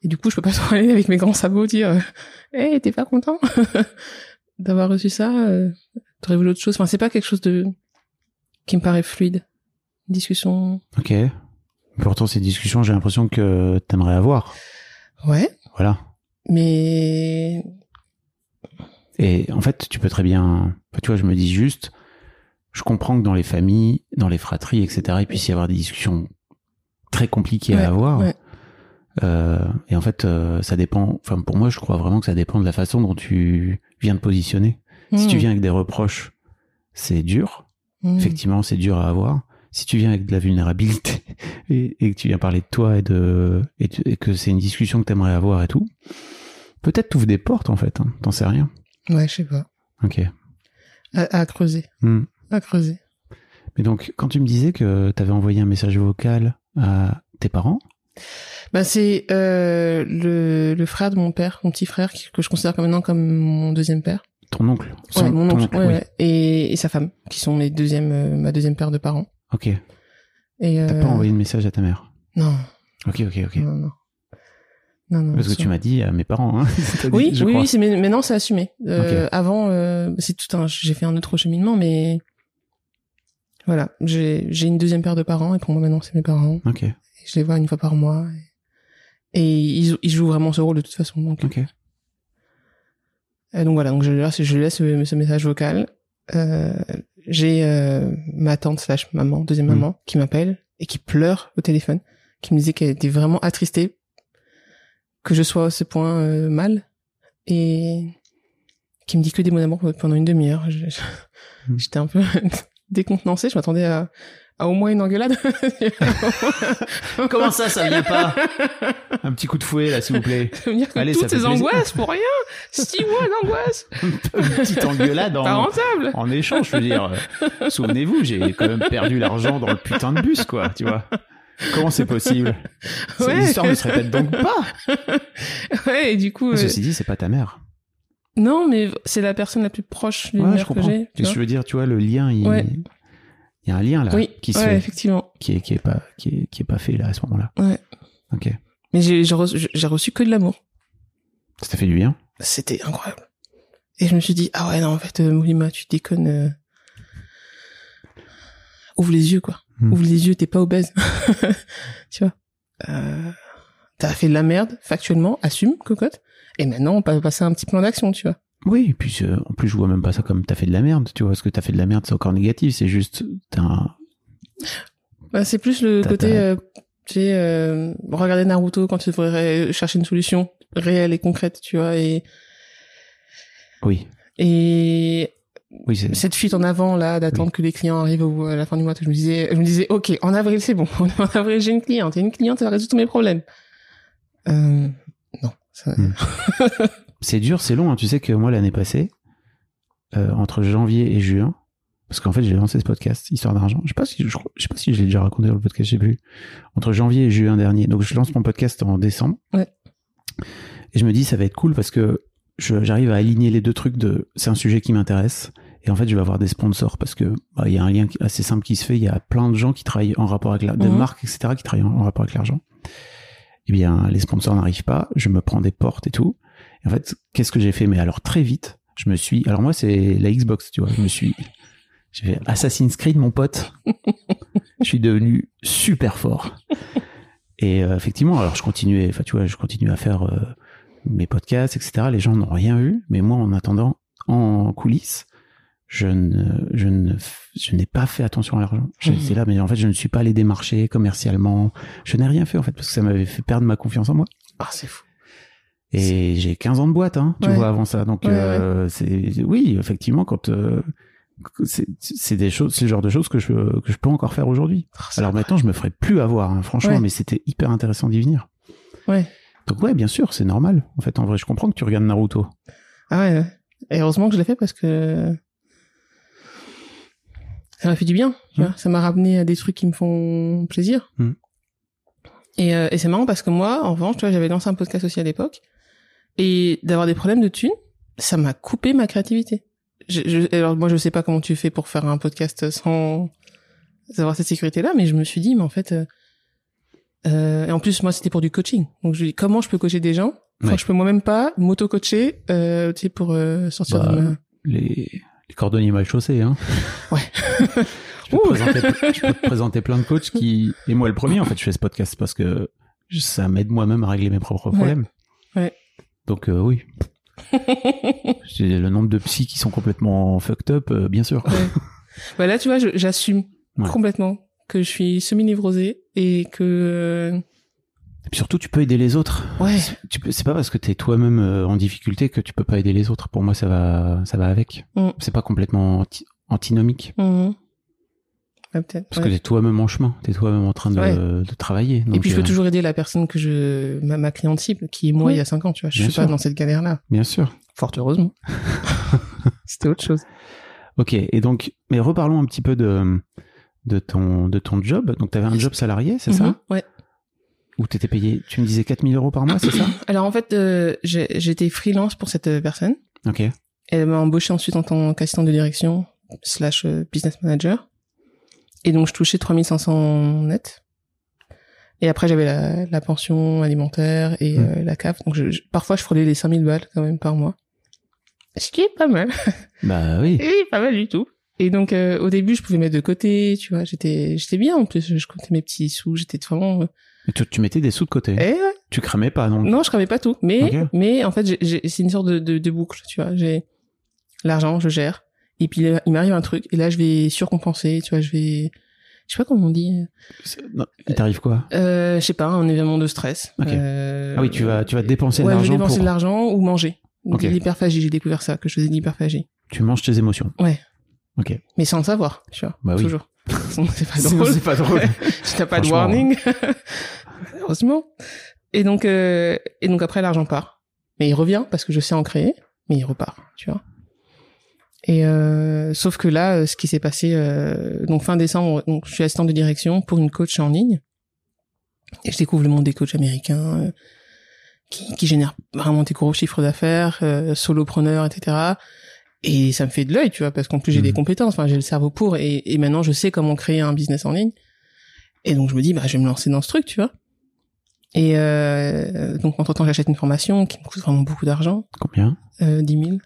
Et du coup, je peux pas *laughs* trop aller avec mes grands sabots dire, hé, t'es pas content *laughs* d'avoir reçu ça euh, T'aurais voulu autre chose Enfin, c'est pas quelque chose de qui me paraît fluide. Une discussion.
Ok. Pourtant, ces discussions, j'ai l'impression que t'aimerais avoir.
Ouais.
Voilà.
Mais
Et en fait, tu peux très bien. enfin, tu vois, je me dis juste, je comprends que dans les familles, dans les fratries, etc., il puisse y avoir des discussions très compliquées
Ouais,
à avoir.
ouais.
Euh, et en fait, euh, ça dépend. Enfin, pour moi, je crois vraiment que ça dépend de la façon dont tu viens de positionner. Si tu viens avec des reproches, c'est dur.
Hmm.
Effectivement, c'est dur à avoir. Si tu viens avec de la vulnérabilité *laughs* et, et que tu viens parler de toi et de et, que c'est une discussion que tu aimerais avoir et tout, peut-être t'ouvres des portes en fait. Hein, T'en sais rien.
Ouais, je sais pas.
Ok.
À, à creuser.
Hmm.
À creuser.
Mais donc, quand tu me disais que tu avais envoyé un message vocal à tes parents,
Bah, c'est euh, le, le frère de mon père, mon petit frère, que je considère maintenant comme mon deuxième père.
ton oncle,
Ouais,
son-
mon
ton
oncle, ouais,
oui.
ouais. Et, et sa femme, qui sont mes deuxièmes, euh, ma deuxième paire de parents.
Ok.
Et
T'as
euh,
pas envoyé de message à ta mère?
Non,
Ok, ok, ok.
non, non. Non, non.
Parce que tu m'as dit à mes parents. Hein, *laughs* dit,
Oui,
je
oui,
crois.
oui, mais maintenant c'est assumé. Euh. Avant, euh, c'est tout un. J'ai fait un autre cheminement, mais voilà, j'ai j'ai une deuxième paire de parents et pour moi maintenant c'est mes parents.
Ok,
Et je les vois une fois par mois et, et ils, ils jouent vraiment ce rôle de toute façon. Donc,
ok.
et donc voilà, donc je laisse, je laisse ce, ce message vocal. Euh, j'ai euh, ma tante slash maman, deuxième
Mm.
maman, qui m'appelle et qui pleure au téléphone, qui me disait qu'elle était vraiment attristée que je sois à ce point euh, mal et qui me dit que des mots d'amour pendant une demi-heure.
Mm.
J'étais un peu *laughs* décontenancée, je m'attendais à, à au moins une engueulade. *laughs*
Comment ça, ça vient pas *laughs* Un petit coup de fouet là, s'il vous plaît.
Ça veut dire que
Allez,
toutes
plaisir.
angoisses pour rien. Six mois d'angoisse. *laughs*
Une petite engueulade
Pas
en,
rentable.
en échange, je veux dire. Souvenez-vous, j'ai quand même perdu l'argent dans le putain de bus, quoi, tu vois. Comment c'est possible? Cette histoire ne se répète donc pas?
Ouais, et du coup, euh,
Ceci dit, c'est pas ta mère.
Non, mais c'est la personne la plus proche d'une
Ouais, je
que j'ai. tu
je veux dire, tu vois, le lien, il,
Ouais.
il y a un lien là
oui,
qui se
ouais,
fait,
effectivement.
qui est, qui est pas, qui est, qui est pas fait là à ce moment-là.
Ouais.
Ok.
Mais j'ai j'ai reçu, j'ai reçu que de l'amour.
Ça t'a fait du bien?
C'était incroyable. Et je me suis dit, ah ouais, non, en fait, euh, Moulima, tu déconnes. euh. Ouvre les yeux, quoi.
Hmm.
Ouvre les yeux, t'es pas obèse. *laughs* tu vois. Euh, T'as fait de la merde, factuellement, assume, cocotte. Et maintenant, on va passer à un petit plan d'action, tu vois.
Oui, et puis euh, en plus, je vois même pas ça comme t'as fait de la merde, tu vois. Parce que t'as fait de la merde, c'est encore négatif. C'est juste, t'as un...
Bah, c'est plus le côté, euh, tu sais, euh, regarder Naruto quand tu devrais chercher une solution réelle et concrète, tu vois, et,
Oui,
et
oui,
cette fuite en avant, là, d'attendre
Oui.
que les clients arrivent au, à la fin du mois, je me disais, je me disais, ok, en avril, c'est bon. *laughs* En avril, j'ai une cliente. Et une cliente, elle va résoudre tous mes problèmes. Euh, non.
Hmm. *laughs* c'est dur, c'est long. hein. Tu sais que moi, l'année passée, euh, entre janvier et juin, parce qu'en fait, j'ai lancé ce podcast, Histoire d'argent. Je sais pas si je, sais pas si je l'ai déjà raconté dans le podcast, je sais plus. Entre janvier et juin dernier. Donc, je lance mon podcast en décembre.
Ouais.
Et je me dis, ça va être cool parce que j'arrive à aligner les deux trucs de, c'est un sujet qui m'intéresse. Et en fait, je vais avoir des sponsors parce que, bah, il y a un lien assez simple qui se fait. Il y a plein de gens qui travaillent en rapport avec la, de
Mhm.
marques, etc., qui travaillent en, en rapport avec l'argent. Eh bien, les sponsors n'arrivent pas. Je me prends des portes et tout. Et en fait, qu'est-ce que j'ai fait? Mais alors, très vite, je me suis, alors moi, c'est la Xbox, tu vois. Je me suis, j'ai fait Assassin's Creed, mon pote. *laughs* je suis devenu super fort. Et euh, effectivement, alors je continuais, enfin tu vois, je continue à faire euh, mes podcasts, etc. Les gens n'ont rien vu, mais moi, en attendant, en coulisses, je ne, je ne, je n'ai pas fait attention à l'argent.
Mhm.
C'est là, mais en fait, je ne suis pas allé démarcher commercialement. Je n'ai rien fait en fait parce que ça m'avait fait perdre ma confiance en moi.
Ah, c'est fou.
Et j'ai 15 ans de boîte, hein, tu
Ouais.
vois, avant ça. Donc,
Ouais,
euh, c'est, oui, effectivement, quand euh, c'est, des choses, c'est le genre de choses que je que je peux encore faire aujourd'hui.
Ah,
Alors maintenant, je me ferai plus avoir, hein, franchement, mais c'était hyper intéressant d'y venir.
Ouais.
Donc ouais, bien sûr, c'est normal. En fait, en vrai, je comprends que tu regardes Naruto.
Ah ouais. Et heureusement que je l'ai fait parce que ça m'a fait du bien. Tu vois ça m'a ramené à des trucs qui me font plaisir.
Mm.
Et, euh, et c'est marrant parce que moi, en revanche, tu vois, j'avais lancé un podcast aussi à l'époque. Et d'avoir des problèmes de thunes, ça m'a coupé ma créativité. Je, je- alors moi, je sais pas comment tu fais pour faire un podcast sans avoir cette sécurité-là, mais je me suis dit, mais en fait, euh, Euh, et en plus, moi, c'était pour du coaching. Donc, je lui dis, comment je peux coacher des gens?
Ouais.
je peux moi-même pas m'auto-coacher, euh, tu sais, pour euh, sortir
Bah,
de ma...
Les, les cordonniers mal chaussés, hein. *laughs*
Ouais.
je, peux présenter, je peux te présenter plein de coachs qui, et moi le premier, en fait, je fais ce podcast parce que ça m'aide moi-même à régler mes propres
Ouais.
problèmes.
Ouais.
Donc, euh, oui. *laughs* Le nombre de psys qui sont complètement fucked up, euh, bien sûr.
Ouais. bah là, tu vois, j'assume
Ouais.
complètement que je suis semi-névrosée et que...
Et puis surtout, tu peux aider les autres.
Ouais,
Tu peux, c'est pas parce que t'es toi-même euh, en difficulté que tu peux pas aider les autres. Pour moi, ça va, ça va avec.
Mm.
C'est pas complètement anti- antinomique.
Ouais, peut-être.
Parce
ouais.
que t'es toi-même en chemin. T'es toi-même en train de,
Ouais.
de travailler.
Et puis je peux
euh,
toujours aider la personne que je, ma, ma cliente cible, qui est moi
Oui.
il y a cinq ans, tu vois. Je
Bien
suis pas dans cette galère-là.
Bien sûr.
Fort heureusement. *laughs* C'était autre chose.
Ok. Et donc, mais reparlons un petit peu de, de ton, de ton job. Donc, t'avais un job salarié, c'est
Mhm.
ça?
Ouais.
Où t'étais payé, tu me disais 4000 euros par mois, c'est ça? *coughs*
Alors en fait, euh, j'étais freelance pour cette euh, personne.
Ok.
Elle m'a embauché ensuite en tant qu'assistante de direction slash euh, business manager. Et donc je touchais 3500 net. Et après j'avais la, la pension alimentaire et euh, la CAF. Donc je, je- parfois je frôlais les 5000 balles quand même par mois. Ce qui est pas mal. *laughs*
Bah oui.
Oui, pas mal du tout. Et donc euh, au début je pouvais mettre de côté, tu vois, j'étais j'étais bien en plus, je comptais mes petits sous, j'étais vraiment euh,
Et tu, tu mettais des sous de côté.
eh ouais.
Tu cramais pas, donc.
Non, je cramais pas tout, mais mais en fait, c'est une sorte de, de, de boucle, tu vois. J'ai l'argent, je gère, et puis il m'arrive un truc, et là je vais surcompenser, tu vois, je vais, je sais pas comment on dit,
non, Il t'arrive quoi?
euh, je sais pas, un événement de stress.
Ok.
Euh,
Ah oui, tu vas, tu vas dépenser de
ouais, je vais
l'argent
dépenser
pour.
de l'argent ou manger.
Ok.
De L'hyperphagie, j'ai découvert ça, que je faisais de l'hyperphagie.
Tu manges tes émotions.
Ouais.
Ok.
Mais sans le savoir, tu vois.
Bah oui.
Toujours. Sinon, c'est pas drôle.
c'est pas drôle. *laughs*
si pas de warning. *laughs* Heureusement. Et donc, euh, et donc après, l'argent part. Mais il revient parce que je sais en créer, mais il repart, tu vois. Et euh, sauf que là, euh, ce qui s'est passé, euh, donc fin décembre, donc je suis assistante de direction pour une coach en ligne, et je découvre le monde des coachs américains euh, qui, qui génèrent vraiment des gros chiffres d'affaires, euh, solopreneurs, etc. Et ça me fait de l'œil, tu vois, parce qu'en plus j'ai
Mhm.
des compétences, enfin j'ai le cerveau pour, et, et maintenant je sais comment créer un business en ligne. Et donc je me dis, bah je vais me lancer dans ce truc, tu vois. Et euh, donc entre temps j'achète une formation qui me coûte vraiment beaucoup d'argent,
Combien?
euh, 10 000.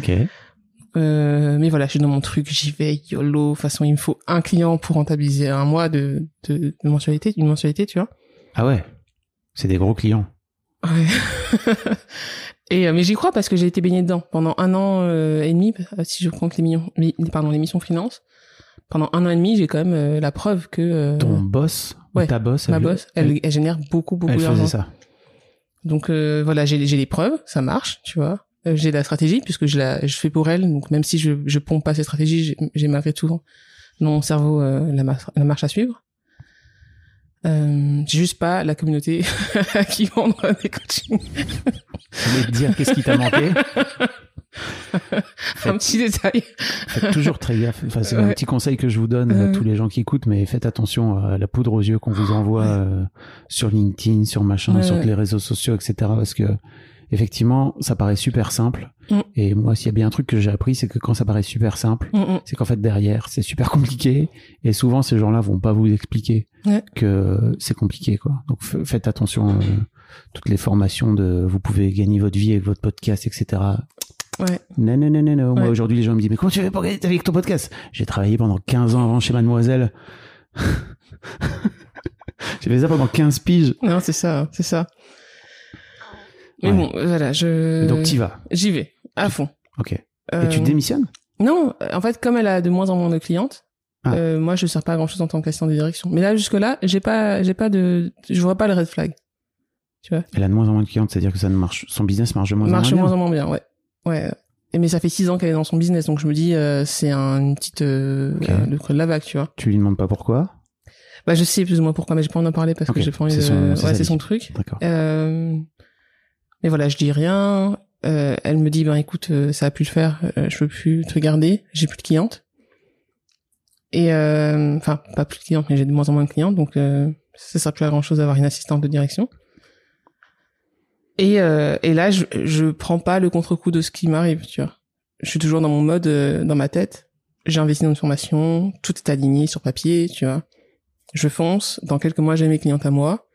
Ok.
Euh, mais voilà, je suis dans mon truc, j'y vais, YOLO. De toute façon, il me faut un client pour rentabiliser un mois de, de, de mensualité, d'une mensualité, tu vois.
Ah ouais. C'est des gros clients.
Ouais. *laughs* et euh, mais j'y crois parce que j'ai été baignée dedans pendant un an euh, et demi, euh, si je compte les millions, mi- pardon, les missions freelance. Pendant un an et demi, j'ai quand même euh, la preuve que euh,
Ton boss, ou
ouais,
ta boss,
ma
elle,
boss, elle, elle génère beaucoup, beaucoup
elle faisait
d'argent.
ça.
Donc euh, voilà, j'ai j'ai les preuves, ça marche, tu vois. Euh, j'ai la stratégie puisque je la je fais pour elle. Donc même si je je pompe pas cette stratégie, j'ai- malgré tout dans mon cerveau euh, la, mar- la marche à suivre. Euh, j'ai juste pas la communauté *laughs* à qui vendre des coachings.
Voulais te dire qu'est-ce qui t'a manqué. *laughs*
Un petit détail.
Faites toujours très gaffe. Enfin, c'est un petit conseil que je vous donne à
Ouais.
tous les gens qui écoutent, mais faites attention à la poudre aux yeux qu'on vous envoie euh, sur LinkedIn, sur machin,
Ouais,
sur les réseaux sociaux, etc. Parce que effectivement, ça paraît super simple.
Mm.
Et moi, s'il y a bien un truc que j'ai appris, c'est que quand ça paraît super simple,
Mm, mm.
c'est qu'en fait derrière, c'est super compliqué. Et souvent, ces gens-là vont pas vous expliquer
Ouais.
que c'est compliqué, quoi. Donc faites attention. euh, toutes les formations de, vous pouvez gagner votre vie avec votre podcast, etc.
Ouais.
Non, non, non, non, non. Moi, aujourd'hui, les gens me disent, mais comment tu fais pour gagner ta vie avec ton podcast? J'ai travaillé pendant 15 ans avant chez Mademoiselle. *laughs* J'ai fait ça pendant 15 piges.
Non, c'est ça, c'est ça. Mais
Ouais.
bon, voilà, je
Donc, t'y vas.
j'y vais à fond.
Ok. Et
Euh,
tu démissionnes?
Non, en fait, comme elle a de moins en moins de clientes,
Ah.
euh, moi, je sers pas à grand chose en tant qu'assistant de direction. Mais là, jusque là, j'ai pas, j'ai pas de, je vois pas le red flag. Tu vois,
Elle a de moins en moins de clientes, c'est-à-dire que ça ne marche, son business marche de moins
marche
en
de
moins bien.
en moins bien, ouais, ouais. Et mais ça fait six ans qu'elle est dans son business, donc je me dis, euh, c'est un, une petite, euh, euh, le creux de la vague, tu vois.
Tu lui demandes pas pourquoi?
Bah, je sais plus ou moins pourquoi, mais j'ai pas envie d'en parler parce que j'ai pas envie de,
son- c'est
ouais, c'est son truc.
D'accord.
Euh, mais voilà, je dis rien. Euh, elle me dit, ben écoute, euh, ça a pu le faire, euh, je veux plus te garder, j'ai plus de clientes. Et euh, enfin, pas plus de clientes, mais j'ai de moins en moins de clientes, donc euh, ça sert plus à grand chose d'avoir une assistante de direction. Et, euh, et là, je, je prends pas le contre-coup de ce qui m'arrive, tu vois. Je suis toujours dans mon mode, euh, dans ma tête. J'ai investi dans une formation, tout est aligné sur papier, tu vois. je fonce. Dans quelques mois, j'ai mes clientes à moi.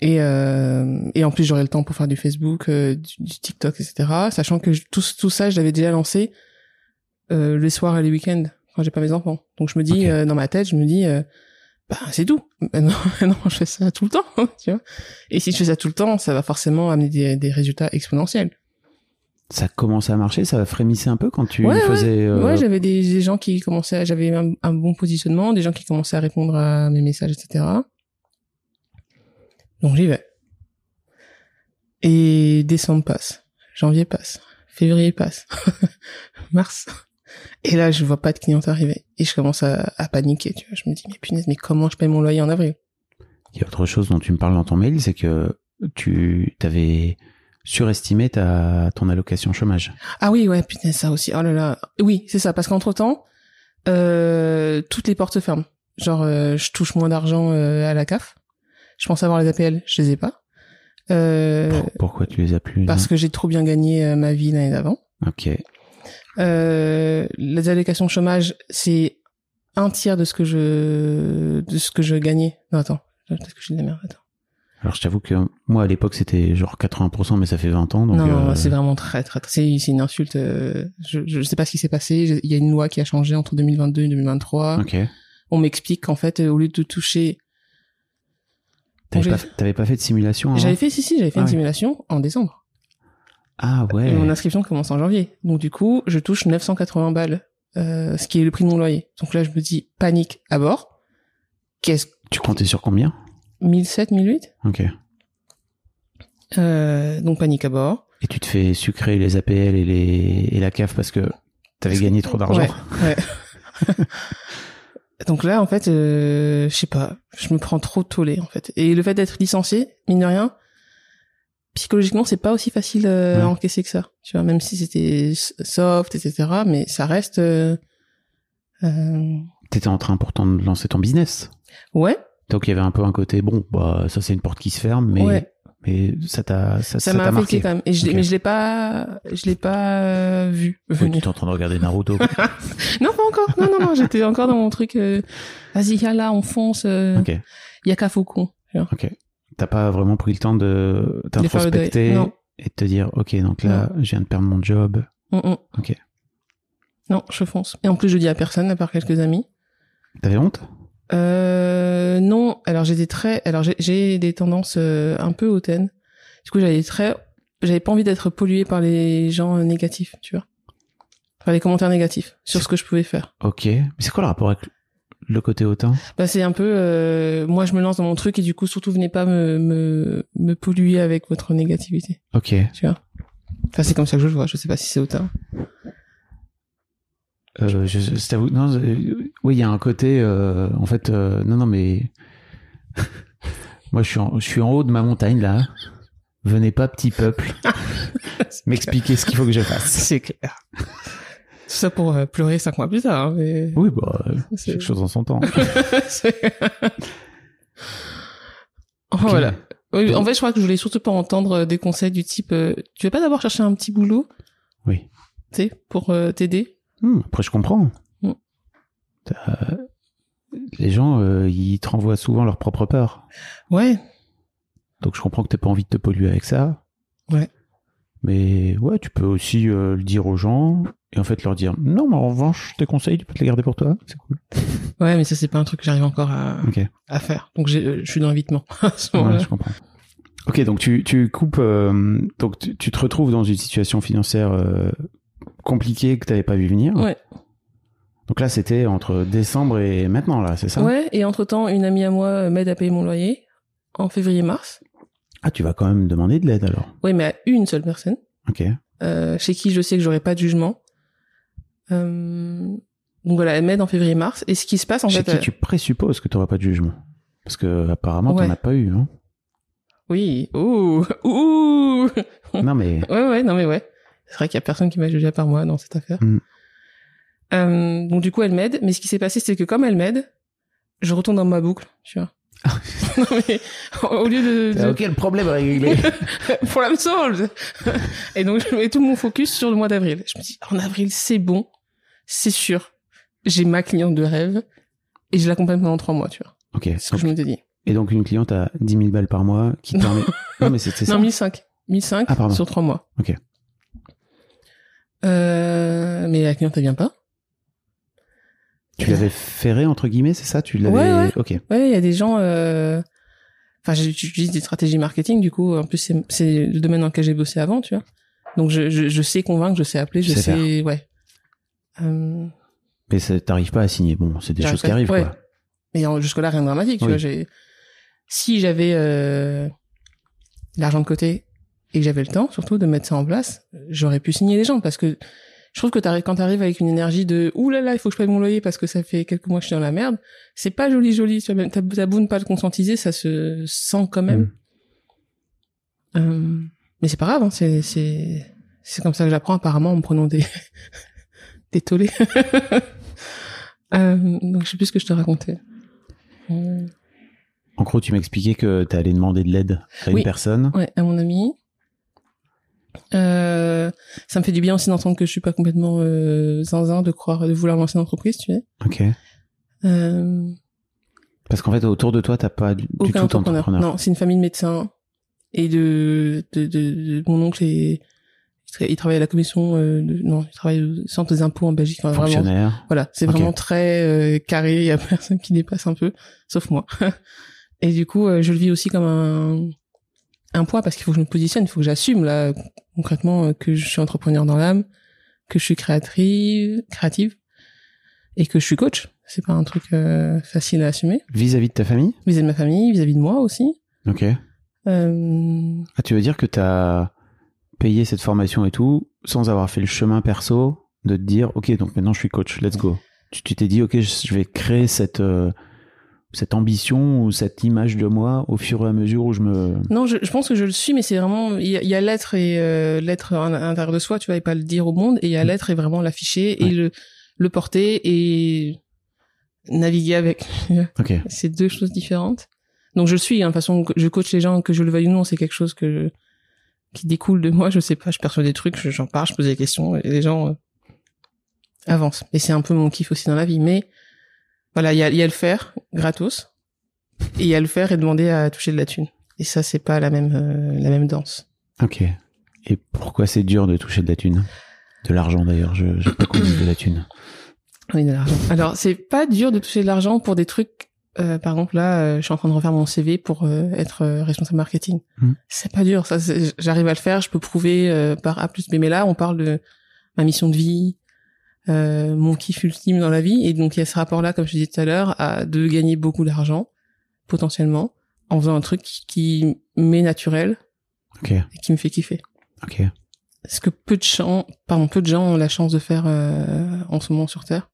Et, euh, et en plus, j'aurai le temps pour faire du Facebook, euh, du, du TikTok, etc. Sachant que je- tout, tout ça, je l'avais déjà lancé euh, les soirs et les week-ends quand j'ai pas mes enfants. Donc je me dis, euh, dans ma tête, je me dis, euh, bah c'est tout. Maintenant, *laughs* maintenant, je fais ça tout le temps, *laughs* tu vois. Et si je fais ça tout le temps, ça va forcément amener des, des résultats exponentiels.
Ça commence à marcher, ça frémissait un peu quand tu
Ouais,
faisais. euh,
Ouais, j'avais des, des gens qui commençaient, à- j'avais un, un bon positionnement, des gens qui commençaient à répondre à mes messages, etc. Donc j'y vais. Et décembre passe, janvier passe, février passe, *laughs* mars. Et là, je vois pas de clients arriver. Et je commence à, à paniquer, tu vois. Je me dis, mais punaise, mais comment je paye mon loyer en avril?
Il y a autre chose dont tu me parles dans ton mail, c'est que tu t'avais surestimé ta ton allocation chômage.
Ah oui, ouais, putain, ça aussi. Oh là là. Oui, c'est ça, parce qu'entre temps, euh, toutes les portes ferment. Genre, euh, je touche moins d'argent euh, à la CAF. Je pense avoir les APL, je les ai pas. Euh,
Pour- Pourquoi tu les as plus
parce que j'ai trop bien gagné euh, ma vie l'année d'avant.
Ok.
Euh, les allocations chômage, c'est un tiers de ce que je de ce que je gagnais. Non, attends, peut-être que j'ai de la merde. Attends.
Alors je t'avoue que moi à l'époque c'était genre 80%, mais ça fait 20 ans. Donc,
non,
euh,
c'est vraiment très, très, très- c'est, c'est une insulte. euh, je, je sais pas ce qui s'est passé. Je- Il y a une loi qui a changé entre 2022 et 2023.
Ok.
On m'explique qu'en fait, au lieu de toucher,
T'avais pas, t'avais pas fait de simulation avant
j'avais fait, si, si, j'avais fait
Ah
une
ouais.
simulation en décembre.
Ah ouais.
Et mon inscription commence en janvier. Donc du coup, je touche 980 balles, euh, ce qui est le prix de mon loyer. Donc là, je me dis panique à bord. Qu'est-ce
Tu comptais sur combien?
1007, 1008
Ok.
euh, Donc panique à bord.
Et tu te fais sucrer les APL et les et la CAF parce que t'avais gagné trop d'argent.
Ouais. ouais. *laughs* Donc là, en fait, euh, je sais pas, je me prends trop tollé, en fait. Et le fait d'être licencié, mine de rien, psychologiquement, c'est pas aussi facile euh,
Ouais.
à encaisser que ça. Tu vois, même si c'était soft, etc., mais ça reste... euh, euh,
T'étais en train pourtant de lancer ton business.
ouais,
Donc il y avait un peu un côté bon, bah ça c'est une porte qui se ferme, mais
ouais,
mais ça t'a ça,
ça
ça
m'a
marqué.
quand même. Et je, l'ai-
Ok.
Mais je l'ai pas, je l'ai pas euh, vu
Oui,
venir.
tu étais en train de regarder Naruto. *laughs*
Non, pas encore. Non, non, non, j'étais encore dans mon truc. euh, Vas-y, là, on fonce. euh,
ok,
Y a qu'à faucon.
ok. T'as pas vraiment pris le temps de t'introspecter
Non.
et de te dire ok donc là je viens de perdre mon job.
Mm, mm.
Ok.
Non, je fonce. Et en plus, je dis à personne, à part quelques amis.
T'avais honte?
Euh, non, alors des traits, alors j'ai- des tendances euh, un peu hautaines. Du coup, j'avais traits, j'avais pas envie d'être pollué par les gens euh, négatifs, tu vois. Par les commentaires négatifs sur ce que je pouvais faire.
Ok. Mais c'est quoi le rapport avec le côté hautain?
Bah, c'est un peu, euh, moi, je me lance dans mon truc et du coup, surtout, venez pas me, me, me polluer avec votre négativité,
Ok.
tu vois? Enfin, c'est comme ça que je le vois, je sais pas si c'est hautain.
Euh, je, non, euh, oui, il y a un côté, euh, en fait, non, non, mais *laughs* moi, je suis, en, je suis en haut de ma montagne là. Venez pas, petit peuple, *laughs* m'expliquer ce qu'il faut que je fasse.
C'est clair. Tout ça pour euh, pleurer cinq mois plus tard, hein, mais...
Oui, bah,
C'est-
quelque chose en son temps. *laughs*
Voilà. Oui,
Donc-
en fait, je crois que je voulais surtout pas entendre euh, des conseils du type euh, tu veux pas d'abord chercher un petit boulot,
Oui.
tu sais, pour euh, t'aider
Hmm, après, je comprends.
Hmm.
T'as- Les gens, ils te renvoient souvent leur propre peur.
Ouais.
Donc, je comprends que t'aies pas envie de te polluer avec ça.
Ouais.
Mais ouais, tu peux aussi euh, le dire aux gens et en fait leur dire non, mais en revanche, tes conseils, tu peux te les garder pour toi. C'est cool.
Ouais, mais ça c'est pas un truc que j'arrive encore à, faire. Donc euh, je suis dans l'évitement *laughs* à ce moment-là.
Ouais, je comprends. Ok, donc tu, tu coupes, euh, donc tu, tu te retrouves dans une situation financière euh, compliquée que tu n'avais pas vu venir.
Ouais.
Donc là, c'était entre décembre et maintenant, là, c'est ça?
Ouais, et entre-temps, une amie à moi m'aide à payer mon loyer en février-mars.
Ah, tu vas quand même demander de l'aide alors?
Ouais, mais à une seule personne,
Ok.
euh, chez qui je sais que j'aurai pas de jugement. Euh, donc voilà, elle m'aide en février-mars. Et ce qui se passe en
Chez
fait...
qui
euh,
tu présupposes que tu n'auras pas de jugement? Parce que apparemment, tu
Ouais.
n'en as pas eu. Hein
Oui, ouh, ouh
non, mais *laughs*
Ouais, ouais, non mais ouais. C'est vrai qu'il y a personne qui m'a jugé à part moi dans cette affaire.
Mm.
Euh, donc du coup, elle m'aide. Mais ce qui s'est passé, c'est que comme elle m'aide, je retourne dans ma boucle, tu vois. *laughs* non mais au lieu de, de...
ok, le problème est réglé. *laughs*
problem solved. Et donc je mets tout mon focus sur le mois d'avril. Je me dis en avril, c'est bon, c'est sûr. J'ai ma cliente de rêve et je l'accompagne pendant trois mois, tu vois.
Ok.
C'est ce que je m'étais dit.
et donc une cliente à 10 000 balles par mois qui *laughs* permet. non mais c'était ça.
Non, 1005. 1005
Ah, pardon.
sur trois mois.
Ok.
Euh, mais la cliente, elle vient pas.
Tu l'avais ferré entre guillemets, c'est ça? Tu l'avais.
Ouais, ouais.
Ok.
Ouais, il y a des gens. euh, Enfin, j'utilise des stratégies marketing. Du coup, en plus, c'est- c'est le domaine dans lequel j'ai bossé avant, tu vois. Donc, je, je, je sais convaincre, je sais appeler, je
sais
sais, ouais. Euh,
Mais ça- t'arrives pas à signer. Bon, c'est des choses qui arrivent
ouais.
quoi.
Mais jusque-là, rien de dramatique, tu
Oui.
vois. J'ai, si j'avais euh, l'argent de côté et que j'avais le temps, surtout, de mettre ça en place, j'aurais pu signer les gens parce que je trouve que t'arrives, quand t'arrives avec une énergie de ouh là là, il faut que je paye mon loyer parce que ça fait quelques mois que je suis dans la merde, c'est pas joli joli. Tu vois, même t'as, t'as beau ne pas le conscientiser, ça se sent quand même.
Mm.
Euh, mais c'est pas grave, hein, c'est c'est c'est comme ça que j'apprends apparemment en me prenant des des *laughs* tollés. euh, donc je sais plus ce que je te racontais. Euh,
En gros, tu m'expliquais que t'allais demander de l'aide à une personne.
Ouais, à mon ami. Euh, ça me fait du bien aussi d'entendre que je suis pas complètement euh, zinzin de croire de vouloir lancer une entreprise, tu sais.
Ok. Parce qu'en fait, autour de toi, t'as pas du,
aucun
tout
entrepreneur.
d'entrepreneur.
Non, c'est une famille de médecins et de de, de, de- mon oncle est il tra- il travaille à la commission euh, de, non, il travaille au centre des impôts en Belgique. Enfin, vraiment,
Fonctionnaire.
Voilà, c'est vraiment très euh, carré, il y a *laughs* personne qui dépasse un peu, sauf moi. *laughs* Et du coup, euh, je le vis aussi comme un, un poids parce qu'il faut que je me positionne, il faut que j'assume là concrètement euh, que je suis entrepreneur dans l'âme, que je suis créatrice, créative et que je suis coach. C'est pas un truc euh, facile à assumer
Vis-à-vis de ta famille?
vis-à-vis de ma famille, vis-à-vis de moi aussi.
Ok.
Euh,
Ah, tu veux dire que t'as payé cette formation et tout sans avoir fait le chemin perso de te dire, ok, donc maintenant je suis coach, let's go. Tu t'es dit, ok, je je vais créer cette euh, cette ambition ou cette image de moi au fur et à mesure où je me.
Non, je, je pense que je le suis, mais c'est vraiment il y a, a l'être et euh, l'être à l'intérieur de soi, tu vas pas le dire au monde, et il y a l'être et vraiment l'afficher
Ouais.
et le le porter et naviguer avec. *laughs*
Ok.
c'est deux choses différentes. Donc je le suis, hein, de toute façon, je coach les gens, que je le veuille ou non, c'est quelque chose que qui découle de moi. Je sais pas, je perçois des trucs, je- j'en parle, je pose des questions et les gens euh, avancent. Et c'est un peu mon kiff aussi dans la vie. Mais voilà, il y a, il y a le faire gratos et il y a le faire et demander à toucher de la thune. Et ça, c'est pas la même euh, la même danse.
Ok. Et pourquoi c'est dur de toucher de la thune? De l'argent d'ailleurs, je j'ai pas de la thune.
Oui, de l'argent. Alors, c'est pas dur de toucher de l'argent pour des trucs. Euh, par exemple, là, euh, je suis en train de refaire mon CV pour euh, être euh, responsable marketing.
Hmm.
C'est pas dur, ça. J'arrive à le faire. Je peux prouver euh, par A plus B. Mais là, on parle de ma mission de vie, euh, mon kiff ultime dans la vie, et donc il y a ce rapport-là, comme je disais tout à l'heure, à de gagner beaucoup d'argent potentiellement en faisant un truc qui, qui m'est naturel
Ok.
et qui me fait kiffer.
Ok.
Ce que peu de gens, pardon, peu de gens ont la chance de faire euh, en ce moment sur Terre.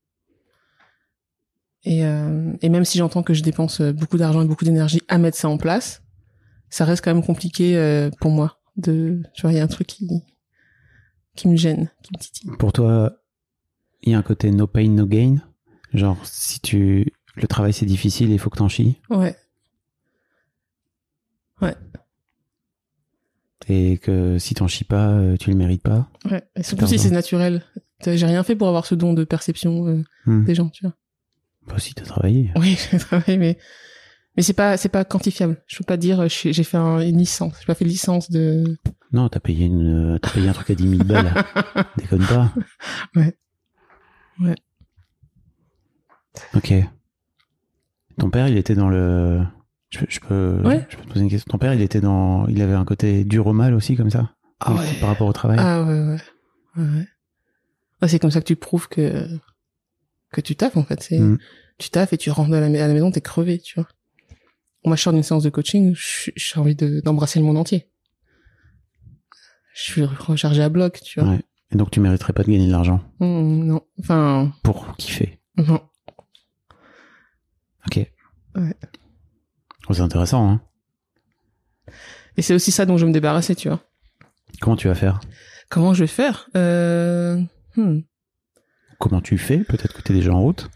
Et, euh, et même si j'entends que je dépense euh, beaucoup d'argent et beaucoup d'énergie à mettre ça en place, ça reste quand même compliqué euh, pour moi. De, tu vois, il y a un truc qui qui me gêne, qui me titille.
Pour toi, il y a un côté no pain, no gain? Genre, si tu. Le travail c'est difficile, il faut que t'en chies?
Ouais,
Et que si t'en chies pas, euh, tu le mérites pas?
ouais. Et surtout si c'est naturel. J'ai rien fait pour avoir ce don de perception euh,
Hmm.
des gens, tu vois.
Bah, si t'as travaillé.
Oui, *laughs* j'ai travaillé, mais mais c'est pas c'est pas quantifiable. Je peux pas dire euh, j'ai fait un- une licence. J'ai pas fait licence de.
Non, t'as payé, une, t'as payé un truc à 10 000 balles. *laughs* Déconne pas.
Ouais. Ouais.
Ok. Ton père, il était dans le. Je, peux- je peux.
Ouais.
Je peux te poser une question. Ton père, il était dans. Il avait un côté dur au mal aussi, comme ça?
Ah ouais.
Par rapport au travail?
Ah ouais, ouais. Ouais, c'est comme ça que tu prouves que que tu taffes en fait. C'est
Mm.
tu taffes et tu rentres à la, à la maison, t'es crevé, tu vois. Moi, je sors d'une séance de coaching, j'ai envie de- d'embrasser le monde entier. Je suis rechargé à bloc, tu vois.
Ouais. Et donc, tu mériterais pas de gagner de l'argent
Mm, non, enfin
pour kiffer.
non.
Ok.
Ouais.
Oh, c'est intéressant, hein.
Et c'est aussi ça dont je veux me débarrasser, tu vois.
Comment tu vas faire?
Comment je vais faire? Euh... hmm.
Comment tu fais? Peut-être que t'es déjà en route?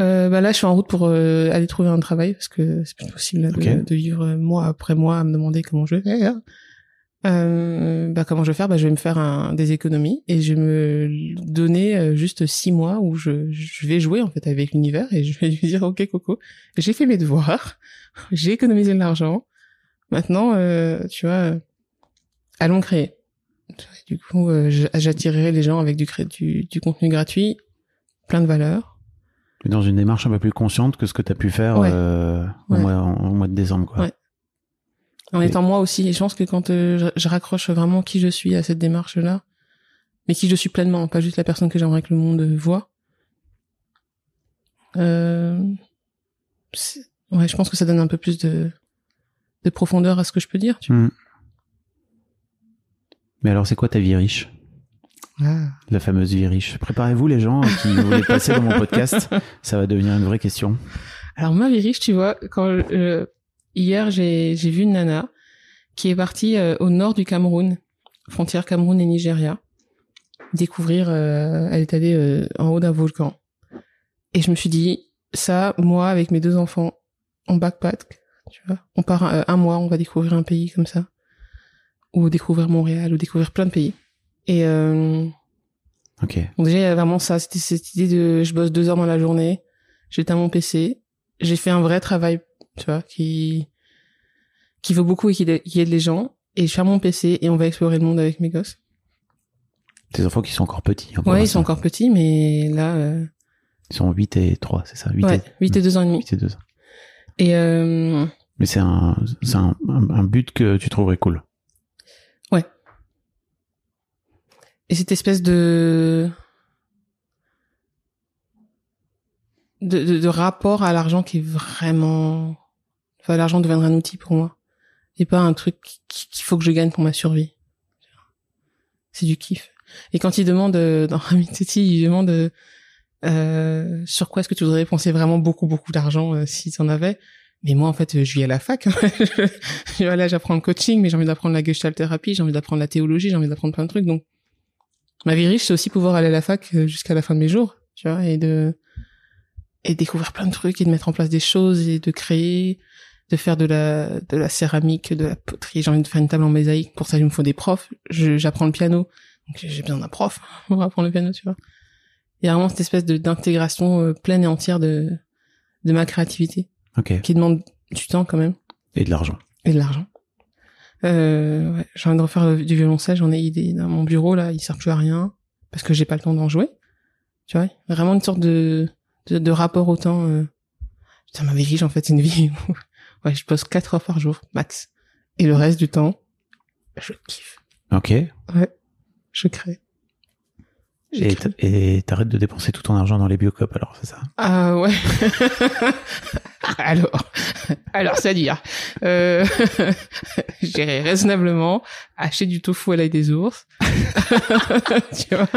Euh, bah là, je suis en route pour euh, aller trouver un travail parce que c'est plus possible là, de, vivre euh, mois après mois à me demander comment je vais faire. euh, bah comment je vais faire? Bah je vais me faire un, des économies et je vais me donner euh, juste six mois où je, je vais jouer en fait avec l'univers et je vais lui dire ok Coco j'ai fait mes devoirs *laughs* j'ai économisé de l'argent. Maintenant euh, tu vois allons créer du coup euh, j'attirerai les gens avec du, cré- du du contenu gratuit plein de valeur
Dans une démarche un peu plus consciente que ce que tu as pu faire
Ouais.
euh, au,
Ouais.
mois, au mois de décembre. Quoi.
Ouais. en
Et-
étant moi aussi et je pense que quand euh, je, raccroche vraiment qui je suis à cette démarche là mais qui je suis pleinement pas juste la personne que j'aimerais que le monde voit euh, ouais je pense que ça donne un peu plus de de profondeur à ce que je peux dire tu
Hmm. Mais alors, c'est quoi ta vie riche?
Ah.
La fameuse vie riche. Préparez-vous les gens qui voulaient passer dans mon podcast. Ça va devenir une vraie question.
Alors ma vie riche, tu vois, quand euh, hier j'ai j'ai vu une nana qui est partie euh, au nord du Cameroun, frontière Cameroun et Nigeria, découvrir. euh, elle est allée euh, en haut d'un volcan, et je me suis dit ça, moi avec mes deux enfants en backpack, tu vois, on part euh, un mois, on va découvrir un pays comme ça, ou découvrir Montréal, ou découvrir plein de pays. Et euh,
Ok.
donc déjà, il y a vraiment ça, c'était cette idée de je bosse deux heures dans la journée, j'éteins mon PC, j'ai fait un vrai travail, tu vois, qui qui vaut beaucoup et qui, qui aide les gens, et je ferme mon PC et on va explorer le monde avec mes gosses.
Tes enfants qui sont encore petits.
Ouais, ils sont encore petits, mais là, euh,
Ils sont 8 et 3, c'est ça? 8
ouais,
et...
8 et 2 ans et demi.
8 et 2 ans.
Et euh,
Mais c'est un, c'est un, un, un but que tu trouverais cool.
Et cette espèce de de, de, de rapport à l'argent qui est vraiment enfin l'argent deviendra un outil pour moi. Et pas un truc qui- qu'il faut que je gagne pour ma survie. C'est du kiff. Et quand il demande euh, dans *laughs* Rami Teti il demande euh, sur quoi est-ce que tu voudrais dépenser vraiment beaucoup beaucoup d'argent euh, si tu en avais. Mais moi en fait euh, je vis à la fac *laughs* je, là j'apprends le coaching mais j'ai envie d'apprendre la gestalt thérapie j'ai envie d'apprendre la théologie j'ai envie d'apprendre plein de trucs donc ma vie riche c'est aussi pouvoir aller à la fac euh, jusqu'à la fin de mes jours tu vois et de et découvrir plein de trucs et de mettre en place des choses et de créer de faire de la de la céramique de la poterie. J'ai envie de faire une table en mosaïque. Pour ça il me faut des profs. J'apprends le piano. Donc j'ai besoin d'un prof *laughs* pour apprendre le piano tu vois. Il y a vraiment cette espèce de d'intégration euh, pleine et entière de de ma créativité. Qui demande du temps quand même.
Et de l'argent.
et de l'argent. Euh, ouais, j'ai envie de refaire du violoncelle, j'en ai idée. Dans mon bureau, là, il sert plus à rien, parce que j'ai pas le temps d'en jouer. Tu vois? Vraiment une sorte de, de, de rapport au temps, euh... Putain, ma vie en fait, une vie où, ouais, je bosse 4 heures par jour, max. Et le reste du temps, je kiffe.
Ok.
Ouais. Je crée.
Et t'arrêtes de dépenser tout ton argent dans les biocopes alors, c'est ça?
Ah ouais. *laughs* alors, alors c'est-à-dire, euh, *laughs* j'irai raisonnablement acheter du tofu à l'ail des ours. *laughs* tu vois?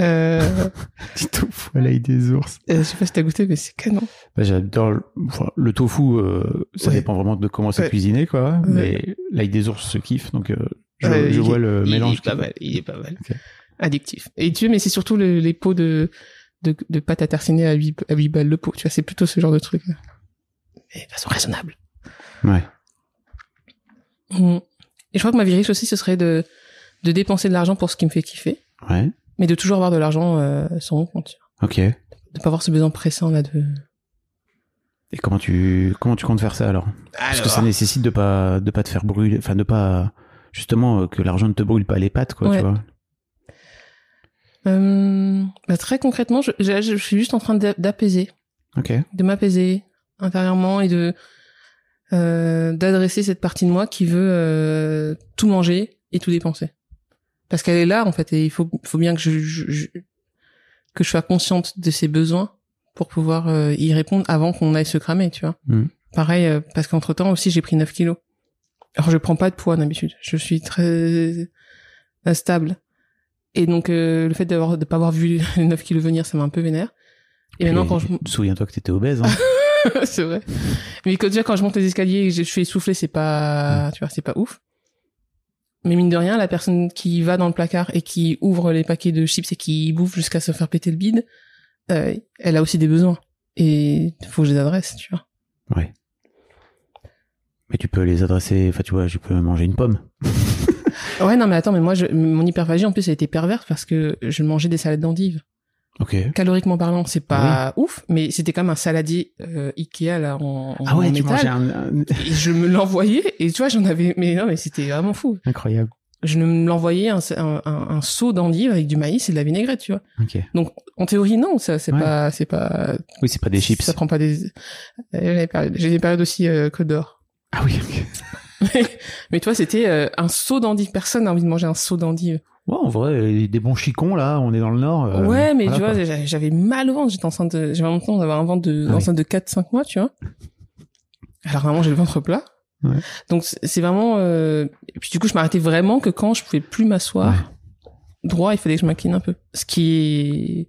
Euh,
Du tofu à l'ail des ours.
euh, je sais pas si t'as goûté, mais c'est canon.
Bah, J'adore le, enfin, le tofu, euh, ça
Ouais.
dépend vraiment de comment c'est
Ouais.
cuisiné, quoi.
Ouais.
Mais l'ail des ours se kiffe, donc euh, je,
Euh,
je
il
vois le
il
mélange.
est pas mal. Il est pas mal. Addictif. Et tu mais c'est surtout le- les pots de, de, de pâte à tartiner à 8, à 8 balles le pot. Tu vois, c'est plutôt ce genre de truc. Mais de façon raisonnable.
Ouais.
Mm. Et je crois que ma vie riche aussi, ce serait de, de dépenser de l'argent pour ce qui me fait kiffer,
Ouais.
mais de toujours avoir de l'argent euh, sur mon compte.
Ok.
De pas avoir ce besoin pressant là de.
Et comment tu comment tu comptes faire ça alors? Parce que ça nécessite de pas de pas te faire brûler, enfin de pas justement euh, que l'argent ne te brûle pas les pattes, quoi,
Ouais.
tu vois.
Euh, bah, très concrètement, je, je, je suis juste en train d'a- d'apaiser,
Ok.
de m'apaiser intérieurement et de euh, d'adresser cette partie de moi qui veut euh, tout manger et tout dépenser. Parce qu'elle est là en fait et il faut faut bien que je, je- je- que je sois consciente de ses besoins pour pouvoir euh, y répondre avant qu'on aille se cramer, tu vois.
Mhm.
Pareil euh, parce qu'entre temps aussi j'ai pris 9 kilos. Alors je prends pas de poids d'habitude, je suis très instable. Et donc euh, le fait d'avoir de pas avoir vu les 9 kilos venir, ça m'a un peu vénère. Et maintenant quand je
souviens-toi que t'étais obèse. Hein *laughs*
c'est vrai. Mais quand, déjà, quand je monte les escaliers et que je suis essoufflé, c'est pas, tu vois, c'est pas ouf. Mais mine de rien, la personne qui va dans le placard et qui ouvre les paquets de chips et qui bouffe jusqu'à se faire péter le bide, euh, elle a aussi des besoins. Et faut que je les adresse, tu vois.
ouais. Mais tu peux les adresser. Enfin, tu vois, je peux manger une pomme. *laughs*
Ouais, non, mais attends, mais moi, je, mon hyperphagie, en plus, elle était perverse parce que je mangeais des salades d'endives.
Ok.
Caloriquement parlant, c'est pas ouf, mais c'était comme un saladier euh, Ikea, là, en, en
Ah ouais,
en
tu
métal.
mangeais un, un-
Et je me l'envoyais, et tu vois, j'en avais, mais non, mais c'était vraiment fou.
incroyable.
Je me l'envoyais un, un, un, seau d'endives avec du maïs et de la vinaigrette, tu vois.
Ok.
Donc, en théorie, non, ça, c'est
Ouais.
pas, c'est pas,
Oui, c'est pas des chips.
ça prend pas des, j'ai des périodes- aussi, euh, Côte d'Or.
Ah oui. ok.
Mais toi, c'était euh, un seau d'endives. Personne n'a envie de manger un seau d'endives.
Ouais, en vrai, des bons chicons là. On est dans le nord. euh,
ouais, mais
voilà,
tu vois,
quoi.
j'avais- mal au ventre. J'étais enceinte de, j'avais l'impression d'avoir un ventre de,
Ah oui.
enceinte de 4-5 mois, tu vois. Alors vraiment, j'ai le ventre plat.
Ouais.
Donc c'est vraiment, euh... et puis du coup, je m'arrêtais vraiment que quand je pouvais plus m'asseoir droit, il fallait que je m'incline un peu. Ce qui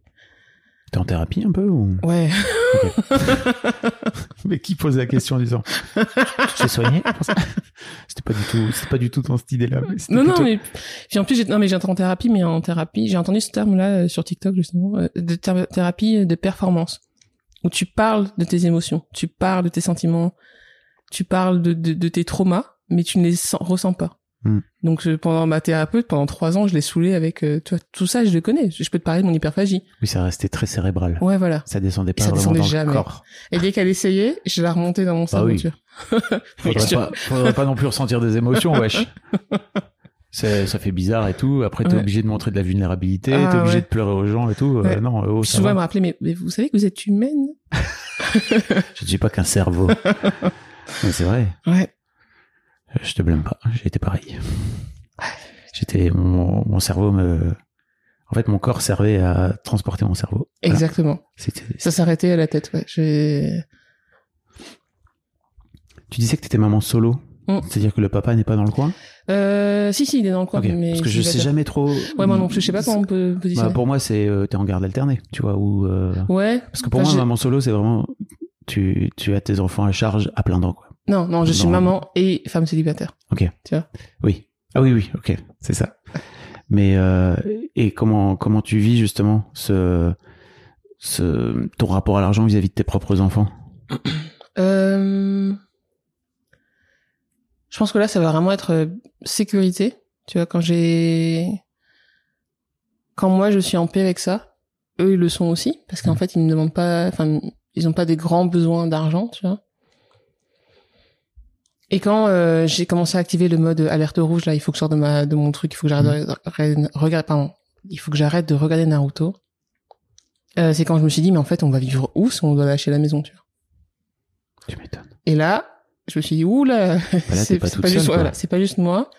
T'es en thérapie un peu ou?
Ouais. *laughs*
Mais qui pose la question en disant Tu t'es soigné C'était pas du tout, c'était pas du tout dans cette idée-là. mais c'était
Non, non, mais puis en plus, j'ai, non, mais j'étais en thérapie, mais en thérapie, j'ai entendu ce terme-là euh, sur TikTok justement, euh, de thé- thérapie de performance, où tu parles de tes émotions, tu parles de tes sentiments, tu parles de, de, de tes traumas, mais tu ne les sens- ressens pas.
Hmm.
Donc je- pendant ma thérapeute, pendant trois ans, je l'ai saoulé avec, euh, tu vois, tout ça, je le connais. Je peux te parler de mon hyperphagie.
Oui, ça restait très cérébral.
Ouais, voilà.
Ça descendait pas
Ça
vraiment
descendait
dans
jamais.
le corps.
Et dès qu'elle essayait, je la remontais dans mon cerveau.
oui.
tu vois. *laughs*
Faudrait
Oui,
pas, faudrait pas non plus ressentir des émotions, wesh. *laughs* Ça fait bizarre et tout. Après, t'es
Ouais.
obligé de montrer de la vulnérabilité,
Ah,
t'es obligé
ouais.
de pleurer aux gens et tout. Euh,
Ouais.
non, oh, ça
souvent, elle me rappelait, mais, mais vous savez que vous êtes humaine? *laughs*
Je ne suis pas qu'un cerveau. Mais c'est vrai.
Ouais.
Je te blâme pas. J'ai été pareil. J'étais mon, mon cerveau me. En fait, mon corps servait à transporter mon cerveau. Voilà.
Exactement. Ça s'arrêtait à la tête, ouais. J'ai...
Tu disais que t'étais maman solo.
Mm.
C'est-à-dire que le papa n'est pas dans le coin?
Euh, si, si, il est dans le coin, mais...
Parce que je sais jamais trop.
Ouais, moi non plus, je sais pas comment on peut
Bah,
positionner.
pour moi, c'est euh, t'es en garde alternée, tu vois. Ou euh,
Ouais.
parce que pour
Enfin,
moi, maman solo, c'est vraiment tu tu as tes enfants à charge à plein temps, quoi.
Non, non, je suis
Non.
maman et femme célibataire.
Ok.
Tu vois
Oui. Ah oui, oui. Ok, c'est ça. Mais euh, et comment comment tu vis justement ce ce ton rapport à l'argent vis-à-vis de tes propres enfants? *clears throat*
Euh... Je pense que là, ça va vraiment être euh, sécurité. Tu vois, quand j'ai... Quand moi, je suis en paix avec ça, eux, ils le sont aussi. Parce qu'en fait, ils me demandent pas... Enfin, ils ont pas des grands besoins d'argent, tu vois. Et quand euh, j'ai commencé à activer le mode alerte rouge, là, il faut que je sorte de, ma, de mon truc, il faut que j'arrête de re- regarder... Pardon. Il faut que j'arrête de regarder Naruto. Euh, c'est quand je me suis dit, mais en fait, on va vivre où si on doit lâcher la maison, tu vois?
Tu m'étonnes.
Et là, je me suis dit, ouh là,
Bah là, *laughs*
c'est
pas
pas, juste,
seule, quoi.
voilà, c'est pas juste moi.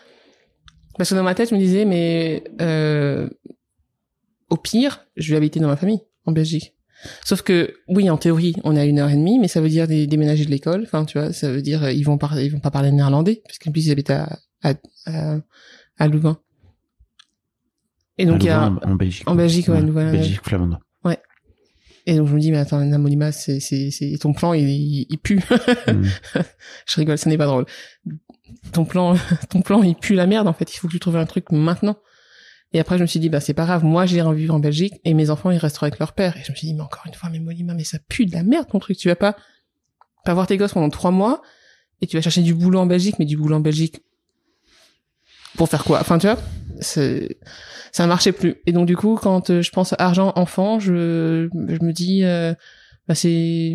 Parce que dans ma tête, je me disais, mais euh, au pire, je vais habiter dans ma famille, en Belgique. Sauf que, oui, en théorie, on à une heure et demie, mais ça veut dire des, déménager de l'école. Enfin, tu vois, ça veut dire euh, ils vont ils vont pas parler néerlandais, parce qu'en plus ils habitent à à, à, à Louvain. Et donc
À
il y a
en, en Belgique.
en Belgique, ouais, Louvain,
Belgique flamande.
et donc je me dis mais attends Namolima c'est c'est c'est ton plan il il, il pue.
Mm. *laughs*
je rigole, ce n'est pas drôle. Ton plan, *laughs* ton plan, il pue la merde, en fait. Il faut que tu trouves un truc maintenant. Et après, je me suis dit, bah, c'est pas grave. Moi, j'irai vivre en Belgique et mes enfants, ils resteront avec leur père. Et je me suis dit, mais encore une fois, mais Molima, mais ça pue de la merde, ton truc. Tu vas pas, pas voir tes gosses pendant trois mois et tu vas chercher du boulot en Belgique, mais du boulot en Belgique. Pour faire quoi? Enfin, tu vois, ça marchait plus. Et donc, du coup, quand euh, je pense à argent enfant, je, je me dis, euh, bah, c'est,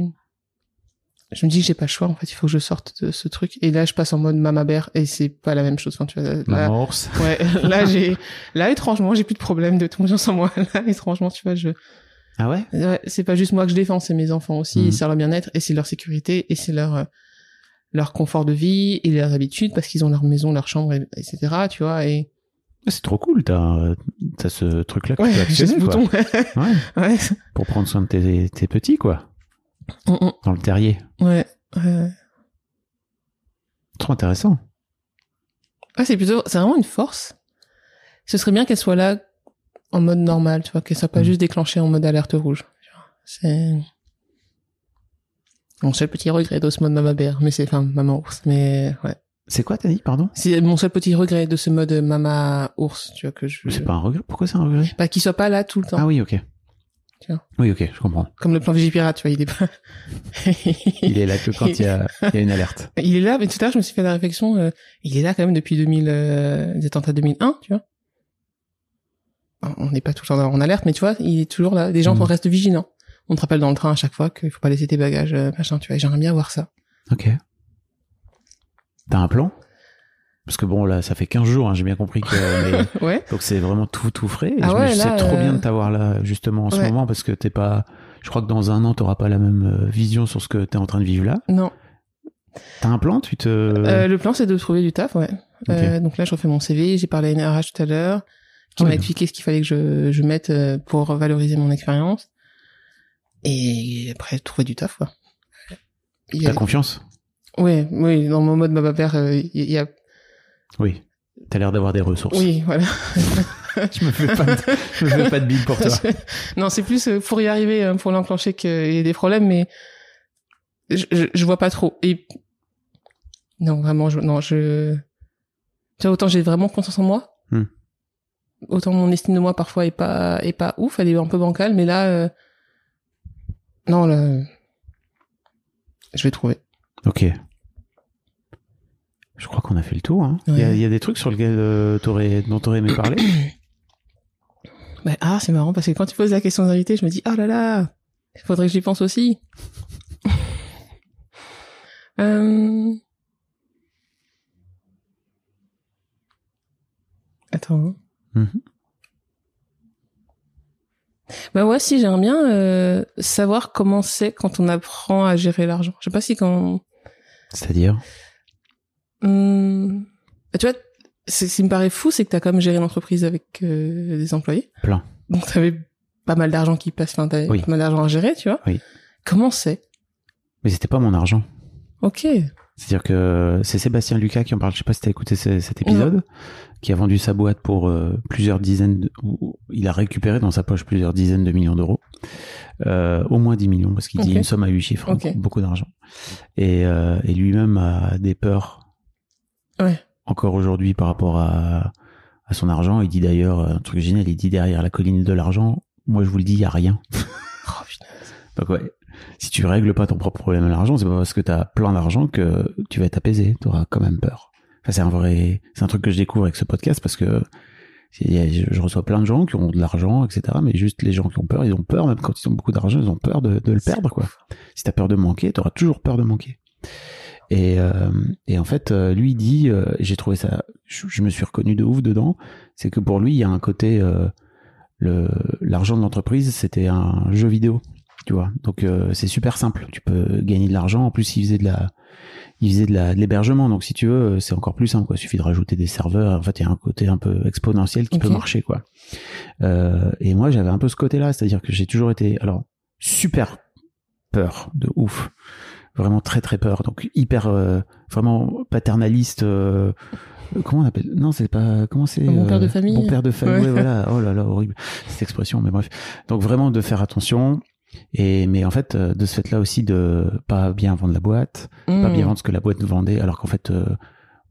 je me dis que j'ai pas le choix en fait il faut que je sorte de ce truc. Et là je passe en mode mama bear et c'est pas la même chose. Enfin tu vois là,
ours.
ouais *laughs* là j'ai là étrangement j'ai plus de problème de confiance en moi là étrangement tu vois je
Ah ouais?
Ouais, c'est pas juste moi que je défends c'est mes enfants aussi
Mhm.
c'est leur bien-être et c'est leur sécurité et c'est leur euh, leur confort de vie et leurs habitudes parce qu'ils ont leur maison leur chambre et- etc tu vois et
C'est trop cool, t'as as ce truc-là que
ouais *laughs*
tu quoi.
bouton. *laughs*
Ouais,
ouais.
Pour prendre soin de tes, tes petits, quoi,
Mm, mm.
dans le terrier.
ouais ouais
Trop intéressant.
Ah, c'est plutôt, c'est vraiment une force. Ce serait bien qu'elle soit là en mode normal, tu vois, qu'elle soit pas
Mm.
juste déclenchée en mode alerte rouge. C'est mon seul petit regret de ce mode maman bear, mais c'est, enfin, maman ours, mais ouais.
C'est quoi, t'as dit, pardon?
C'est mon seul petit regret de ce mode maman ours, tu vois, que je,
C'est pas un regret? Pourquoi c'est un regret?
Bah, qu'il soit pas là tout le temps.
Ah oui, ok. Oui, ok, je comprends.
Comme le plan Vigipirate, tu vois, il est pas. *laughs*
Il est là que quand il y a, il y a une alerte. *laughs*
Il est là, mais tout à l'heure, je me suis fait la réflexion, euh, il est là quand même depuis 2000, euh, les attentats 2001, tu vois. On n'est pas tout le temps en alerte, mais tu vois, il est toujours là. Les gens
Mhm.
restent vigilants. On te rappelle dans le train à chaque fois qu'il faut pas laisser tes bagages, euh, machin, tu vois. et J'aimerais bien voir ça.
Ok. T'as un plan? Parce que bon, là, ça fait 15 jours, hein, j'ai bien compris que... *laughs* mais-
Ouais.
Donc c'est vraiment tout tout frais. Et
Ah
je me-
ouais,
c'est trop
euh,
bien de t'avoir là justement en ce moment parce que t'es pas. Je crois que dans un an t'auras pas la même euh, vision sur ce que t'es en train de vivre là.
Non.
T'as un plan Tu te.
Euh, le plan, c'est de trouver du taf, ouais. Euh, donc là, je refais mon CV. J'ai parlé à une RH tout à l'heure, qui m'a expliqué ce qu'il fallait que je, je mette euh, pour valoriser mon expérience. Et après, trouver du taf, quoi. Y a-
T'as confiance?
Oui, oui, dans mon mode ma père, euh, il y a...
Oui. T'as l'air d'avoir des ressources.
Oui, voilà. *laughs*
Je me fais pas de, je me fais pas de bille pour toi. *laughs*
non, c'est plus euh, pour y arriver, hein, pour l'enclencher qu'il y a des problèmes, mais je, je, je vois pas trop. Et non, vraiment, je, non, je. Tu vois, autant j'ai vraiment confiance en moi,
Hmm.
autant mon estime de moi parfois est pas est pas ouf, elle est un peu bancale, mais là, euh, non, là, je vais trouver.
Ok. Je crois qu'on a fait le tour. hein. Il y, a,
Ouais.
il y a des trucs sur lesquels euh, t'aurais, dont t'aurais aimé parler. *coughs*
Bah, ah, c'est marrant parce que quand tu poses la question aux invités, je me dis, ah là là, il faudrait que j'y pense aussi. *laughs* euh... Attends. hein.
Mhm.
Bah ouais, si j'aimerais bien euh, savoir comment c'est quand on apprend à gérer l'argent. Je sais pas si quand
C'est-à-dire?
Hum, tu vois, ce qui me paraît fou, c'est que t'as quand même géré une entreprise avec euh, des employés.
Plein.
Donc t'avais pas mal d'argent qui passe, enfin t'avais
Oui.
pas mal d'argent à gérer, tu vois.
Oui.
Comment c'est?
Mais c'était pas mon argent.
Ok.
C'est-à-dire que c'est Sébastien Lucas qui en parle. Je sais pas si t'as écouté ce- cet épisode, qui a vendu sa boîte pour euh, plusieurs dizaines. De, il a récupéré dans sa poche plusieurs dizaines de millions d'euros, euh, au moins 10 millions parce qu'il dit une somme à 8 chiffres, beaucoup, beaucoup d'argent. Et, euh, et lui-même a des peurs
Ouais.
encore aujourd'hui par rapport à, à son argent. Il dit d'ailleurs un truc génial. Il dit derrière la colline de l'argent, moi je vous le dis, il y a rien. *laughs*
Oh putain.
Donc ouais, si tu règles pas ton propre problème à l'argent, c'est pas parce que t'as plein d'argent que tu vas être apaisé. T'auras quand même peur. Enfin, c'est un vrai, c'est un truc que je découvre avec ce podcast parce que je reçois plein de gens qui ont de l'argent, etc. Mais juste les gens qui ont peur, ils ont peur même quand ils ont beaucoup d'argent, ils ont peur de, de le perdre quoi. Si t'as peur de manquer, t'auras toujours peur de manquer. Et, euh, et en fait, euh, lui il dit, euh, j'ai trouvé ça, je, je me suis reconnu de ouf dedans, c'est que pour lui il y a un côté, euh, le l'argent de l'entreprise c'était un jeu vidéo tu vois. Donc euh, c'est super simple. Tu peux gagner de l'argent. En plus il faisait de la il faisait de la de l'hébergement. Donc si tu veux c'est encore plus simple quoi. Il suffit de rajouter des serveurs. En fait il y a un côté un peu exponentiel qui peut marcher quoi. Euh, et moi j'avais un peu ce côté là c'est à dire que j'ai toujours été alors super peur de ouf vraiment très très peur donc hyper euh, vraiment paternaliste euh, comment on appelle non c'est pas comment c'est euh,
père de famille.
bon père de famille
Ouais.
ouais, voilà oh là là horrible cette expression mais bref donc vraiment de faire attention et mais en fait euh, de ce fait là aussi de pas bien vendre la boîte pas
Hum.
bien vendre ce que la boîte vendait alors qu'en fait euh,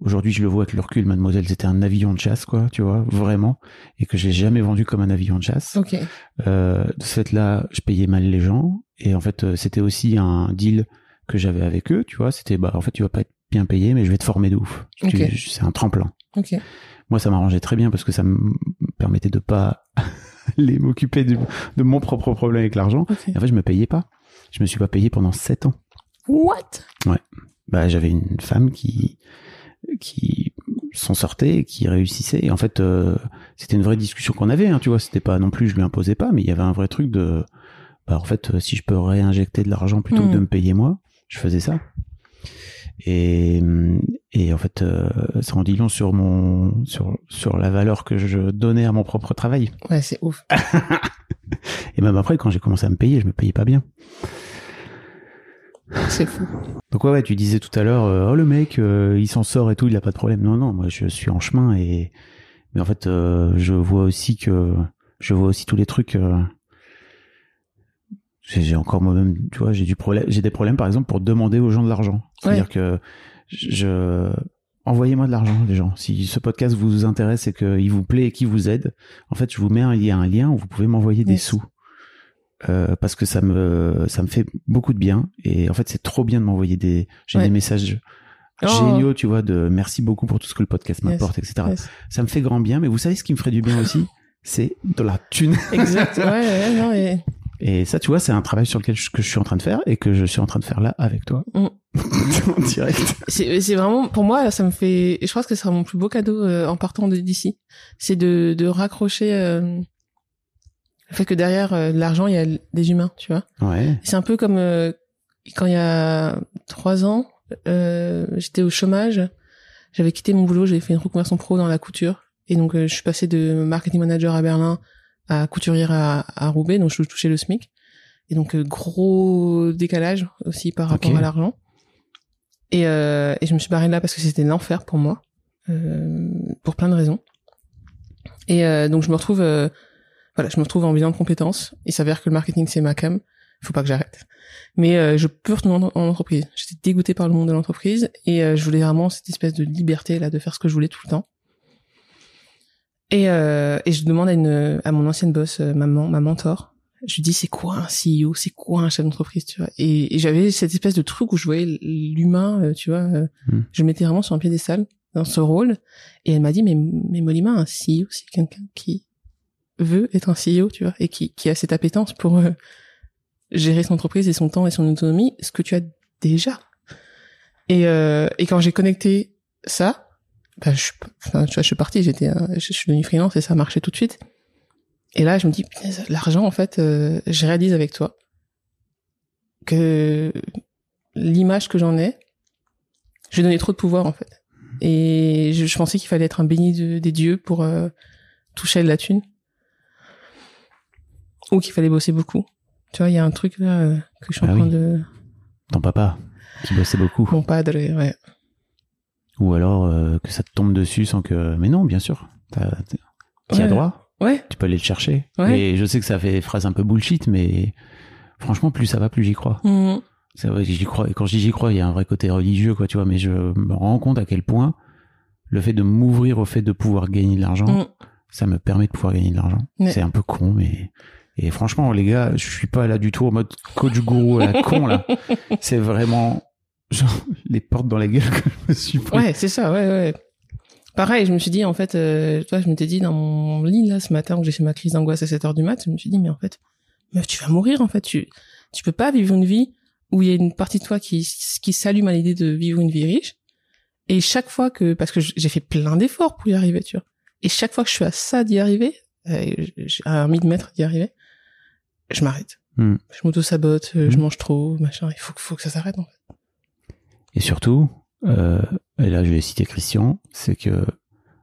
aujourd'hui je le vois avec le recul mademoiselle c'était un avion de chasse quoi tu vois vraiment et que j'ai jamais vendu comme un avion de chasse
Ok.
euh, de ce fait là je payais mal les gens et en fait euh, c'était aussi un deal que j'avais avec eux tu vois c'était bah en fait tu vas pas être bien payé mais je vais te former de ouf. Tu-
Ok.
c'est un tremplin.
Ok.
moi ça m'arrangeait très bien parce que ça me permettait de pas *laughs* aller m'occuper de, de mon propre problème avec l'argent.
Ok.
et en fait je me payais pas. Je me suis pas payé pendant sept ans.
What?
Bah j'avais une femme qui qui s'en sortait qui réussissait. Et en fait euh, c'était une vraie discussion qu'on avait hein, tu vois. C'était pas non plus je lui imposais pas mais il y avait un vrai truc de bah en fait euh, si je peux réinjecter de l'argent plutôt
Hmm.
que de me payer moi je faisais ça et et en fait euh, ça en dit long sur mon sur sur la valeur que je donnais à mon propre travail
Ouais, c'est ouf. *laughs*
et même après quand j'ai commencé à me payer je me payais pas bien
C'est fou.
Donc ouais, ouais, tu disais tout à l'heure, euh, oh le mec, euh, il s'en sort et tout, il a pas de problème. Non, non, moi je suis en chemin et mais en fait, euh, je vois aussi que je vois aussi tous les trucs. J'ai encore moi-même, tu vois, j'ai du problème, j'ai des problèmes par exemple pour demander aux gens de l'argent. C'est-à-dire que je envoyez-moi de l'argent, les gens. Si ce podcast vous intéresse et qu'il vous plaît et qu'il vous aide, en fait, je vous mets un lien, un lien où vous pouvez m'envoyer des sous. euh, parce que ça me ça me fait beaucoup de bien et en fait c'est trop bien de m'envoyer des j'ai
Ouais.
des messages
Oh.
géniaux tu vois de merci beaucoup pour tout ce que le podcast
Yes,
m'apporte etc
yes.
ça me fait grand bien mais vous savez ce qui me ferait du bien aussi? C'est de la thune
Exact. *laughs* Ouais, ouais, non, et...
et ça tu vois c'est un travail sur lequel je, que je suis en train de faire et que je suis en train de faire là avec toi.
Mm. *laughs*
en direct.
C'est vraiment pour moi ça me fait je pense que ce sera mon plus beau cadeau euh, en partant d'ici. C'est de de raccrocher euh, le fait que derrière euh, l'argent il y a des humains tu vois.
Ouais.
C'est un peu comme euh, quand il y a trois ans euh, j'étais au chômage j'avais quitté mon boulot j'avais fait une reconversion pro dans la couture. Et donc euh, je suis passée de marketing manager à Berlin à couturière à, à Roubaix donc je touchais le SMIC. Et donc euh, gros décalage aussi par rapport à l'argent. Et, euh, et je me suis barrée de là parce que c'était l'enfer pour moi euh, pour plein de raisons. Et euh, donc je me retrouve euh, voilà je me retrouve en bilan de compétences. Il s'avère que le marketing c'est ma cam. Faut pas que j'arrête. Mais euh, je peux retourner en, en entreprise. J'étais dégoûtée par le monde de l'entreprise et euh, je voulais vraiment cette espèce de liberté là de faire ce que je voulais tout le temps et, euh, et je demande à une à mon ancienne boss euh, maman ma mentor. Je lui dis c'est quoi un CEO c'est quoi un chef d'entreprise tu vois? Et, et j'avais cette espèce de truc où je voyais l'humain euh, tu vois euh,
Hmm.
je me mettais vraiment sur un piédestal dans ce rôle. Et elle m'a dit mais mais Molima un CEO c'est quelqu'un qui veut être un CEO tu vois et qui qui a cette appétence pour euh, gérer son entreprise et son temps et son autonomie ce que tu as déjà. Et euh, et quand j'ai connecté ça bah, je, suis- enfin, tu vois, je suis partie, j'étais, euh, je, je suis devenue freelance et ça marchait tout de suite. Et là, je me dis, l'argent, en fait, euh, je réalise avec toi que l'image que j'en ai, je lui ai donné trop de pouvoir, en fait. Et je, je pensais qu'il fallait être un béni de- des dieux pour euh, toucher de la thune. Ou qu'il fallait bosser beaucoup. Tu vois, il y a un truc là euh, que je suis en
Ah
train
oui.
de...
ton papa qui bossait beaucoup
Mon padre, ouais.
Ou alors euh, que ça te tombe dessus sans que mais non bien sûr t'y as droit
Ouais,
tu peux aller le chercher.
Ouais.
Et je sais que ça fait phrase un peu bullshit, mais franchement, plus ça va, plus j'y crois.
Mhm.
C'est vrai, j'y crois. Et quand je dis j'y crois, il y a un vrai côté religieux, quoi, tu vois. Mais je me rends compte à quel point le fait de m'ouvrir au fait de pouvoir gagner de l'argent,
Mhm.
ça me permet de pouvoir gagner de l'argent. C'est un peu con, mais et franchement, les gars, je suis pas là du tout en mode coach gourou à la con là. *laughs* C'est vraiment genre les portes dans la gueule que je me suis pris.
Ouais, c'est ça, ouais, ouais. Pareil, je me suis dit, en fait, euh, toi, je m'étais dit dans mon lit, là, ce matin, où j'ai fait ma crise d'angoisse à 7 heures du mat, je me suis dit, mais en fait, meuf, tu vas mourir, en fait, tu, tu peux pas vivre une vie où il y a une partie de toi qui, qui s'allume à l'idée de vivre une vie riche. Et chaque fois que, parce que j'ai fait plein d'efforts pour y arriver, tu vois. Et chaque fois que je suis à ça d'y arriver, euh, à un millimètre d'y arriver, je m'arrête.
Hmm.
Je m'auto-sabote, euh, je
Hmm.
mange trop, machin. Il faut, faut que ça s'arrête, en fait.
Et surtout, euh, et là je vais citer Christian, c'est que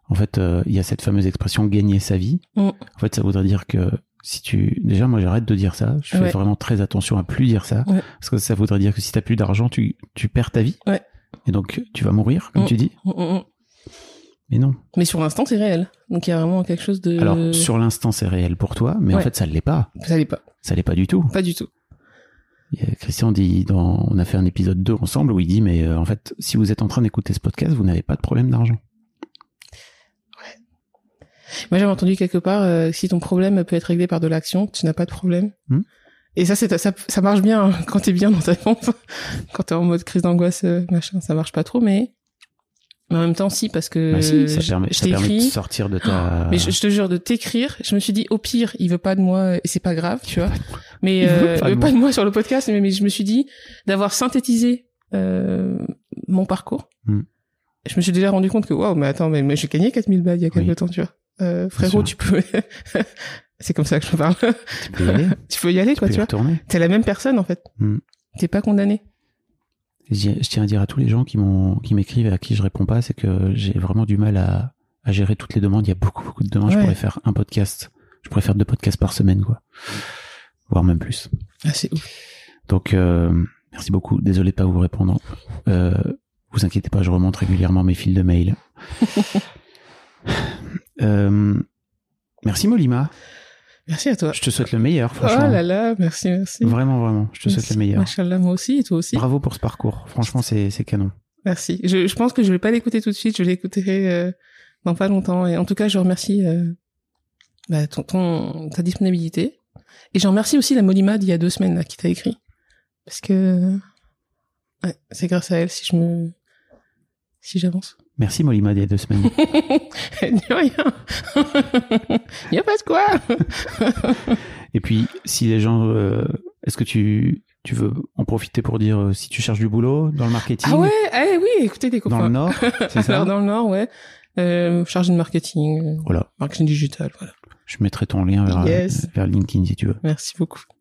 en fait euh, il y a cette fameuse expression gagner sa vie.
Mm.
En fait, ça voudrait dire que si tu déjà moi j'arrête de dire ça, je fais
Ouais.
vraiment très attention à plus dire ça
Ouais.
parce que ça voudrait dire que si t'as plus d'argent, tu tu perds ta vie.
Ouais.
Et donc tu vas mourir comme
Mm.
tu dis.
Mm.
Mais non.
Mais sur l'instant, c'est réel. Donc il y a vraiment quelque chose de.
Alors sur l'instant c'est réel pour toi, mais en fait ça ne l'est pas.
Ça l'est pas.
Ça l'est pas du tout.
Pas du tout.
Christian dit dans on a fait un épisode 2 ensemble où il dit mais euh, en fait si vous êtes en train d'écouter ce podcast, vous n'avez pas de problème d'argent.
Moi, j'avais entendu quelque part, euh, si ton problème peut être réglé par de l'action, tu n'as pas de problème.
Hmm.
Et ça, c'est ça, ça marche bien hein, quand t'es bien dans ta pompe. *laughs* quand t'es en mode crise d'angoisse, euh, machin, ça marche pas trop, mais mais en même temps, si, parce que
Bah si, ça
je,
permet,
je
permet de
t'écris.
sortir de ta.
Mais je, je te jure, de t'écrire, je me suis dit, au pire, il veut pas de moi, et c'est pas grave, tu vois. Mais
Il veut
euh,
pas
il
de
veut pas de moi sur le podcast, mais, mais je me suis dit d'avoir synthétisé euh, mon parcours.
Hmm.
Je me suis déjà rendu compte que, waouh, mais attends, mais, mais j'ai gagné 4000 balles il y a quelques
Oui.
temps, tu vois. Euh, frérot, tu peux... *laughs* c'est comme ça que je parle.
Tu peux y aller. *laughs*
tu peux y aller,
tu
quoi,
peux
tu
y
vois. T'es la même personne, en fait.
Hmm.
T'es pas condamné.
Je tiens- à dire à tous les gens qui m'ont, qui m'écrivent et à qui je réponds pas, c'est que j'ai vraiment du mal à, à gérer toutes les demandes. Il y a beaucoup, beaucoup de demandes. Je pourrais faire un podcast. Je pourrais faire deux podcasts par semaine, quoi. Voire même plus.
Ah, c'est ouf.
Donc, euh, merci beaucoup. Désolé de pas vous répondre. Euh, vous inquiétez pas, je remonte régulièrement mes fils de mail. *laughs* euh, merci Molima.
Merci à toi.
Je te souhaite le meilleur,
Oh
franchement.
là là, merci, merci.
Vraiment, vraiment. Je te souhaite le meilleur.
Machallah, moi aussi, et toi aussi.
Bravo pour ce parcours. Franchement, c'est, c'est canon.
Merci. Je, je pense que je vais pas l'écouter tout de suite, je l'écouterai euh, dans pas longtemps. Et en tout cas, je remercie euh, bah, ton, ton, ta disponibilité Et j'en remercie aussi la Molima d'il y a deux semaines là, qui t'a écrit. Parce que ouais, c'est grâce à elle si je me si j'avance.
Merci Molima a deux semaines. *laughs*
De rien. Il y a pas de quoi.
Et puis, si les gens, euh, est-ce que tu, tu veux en profiter pour dire euh, si tu cherches du boulot dans le marketing?
Ah ouais, eh oui, écoutez des copains.
Dans le Nord, c'est *laughs* ça?
Alors dans le Nord, ouais. Euh, chargé de marketing,
Voilà,
marketing digital, voilà.
je mettrai ton lien vers,
Yes.
vers LinkedIn si tu veux.
Merci beaucoup.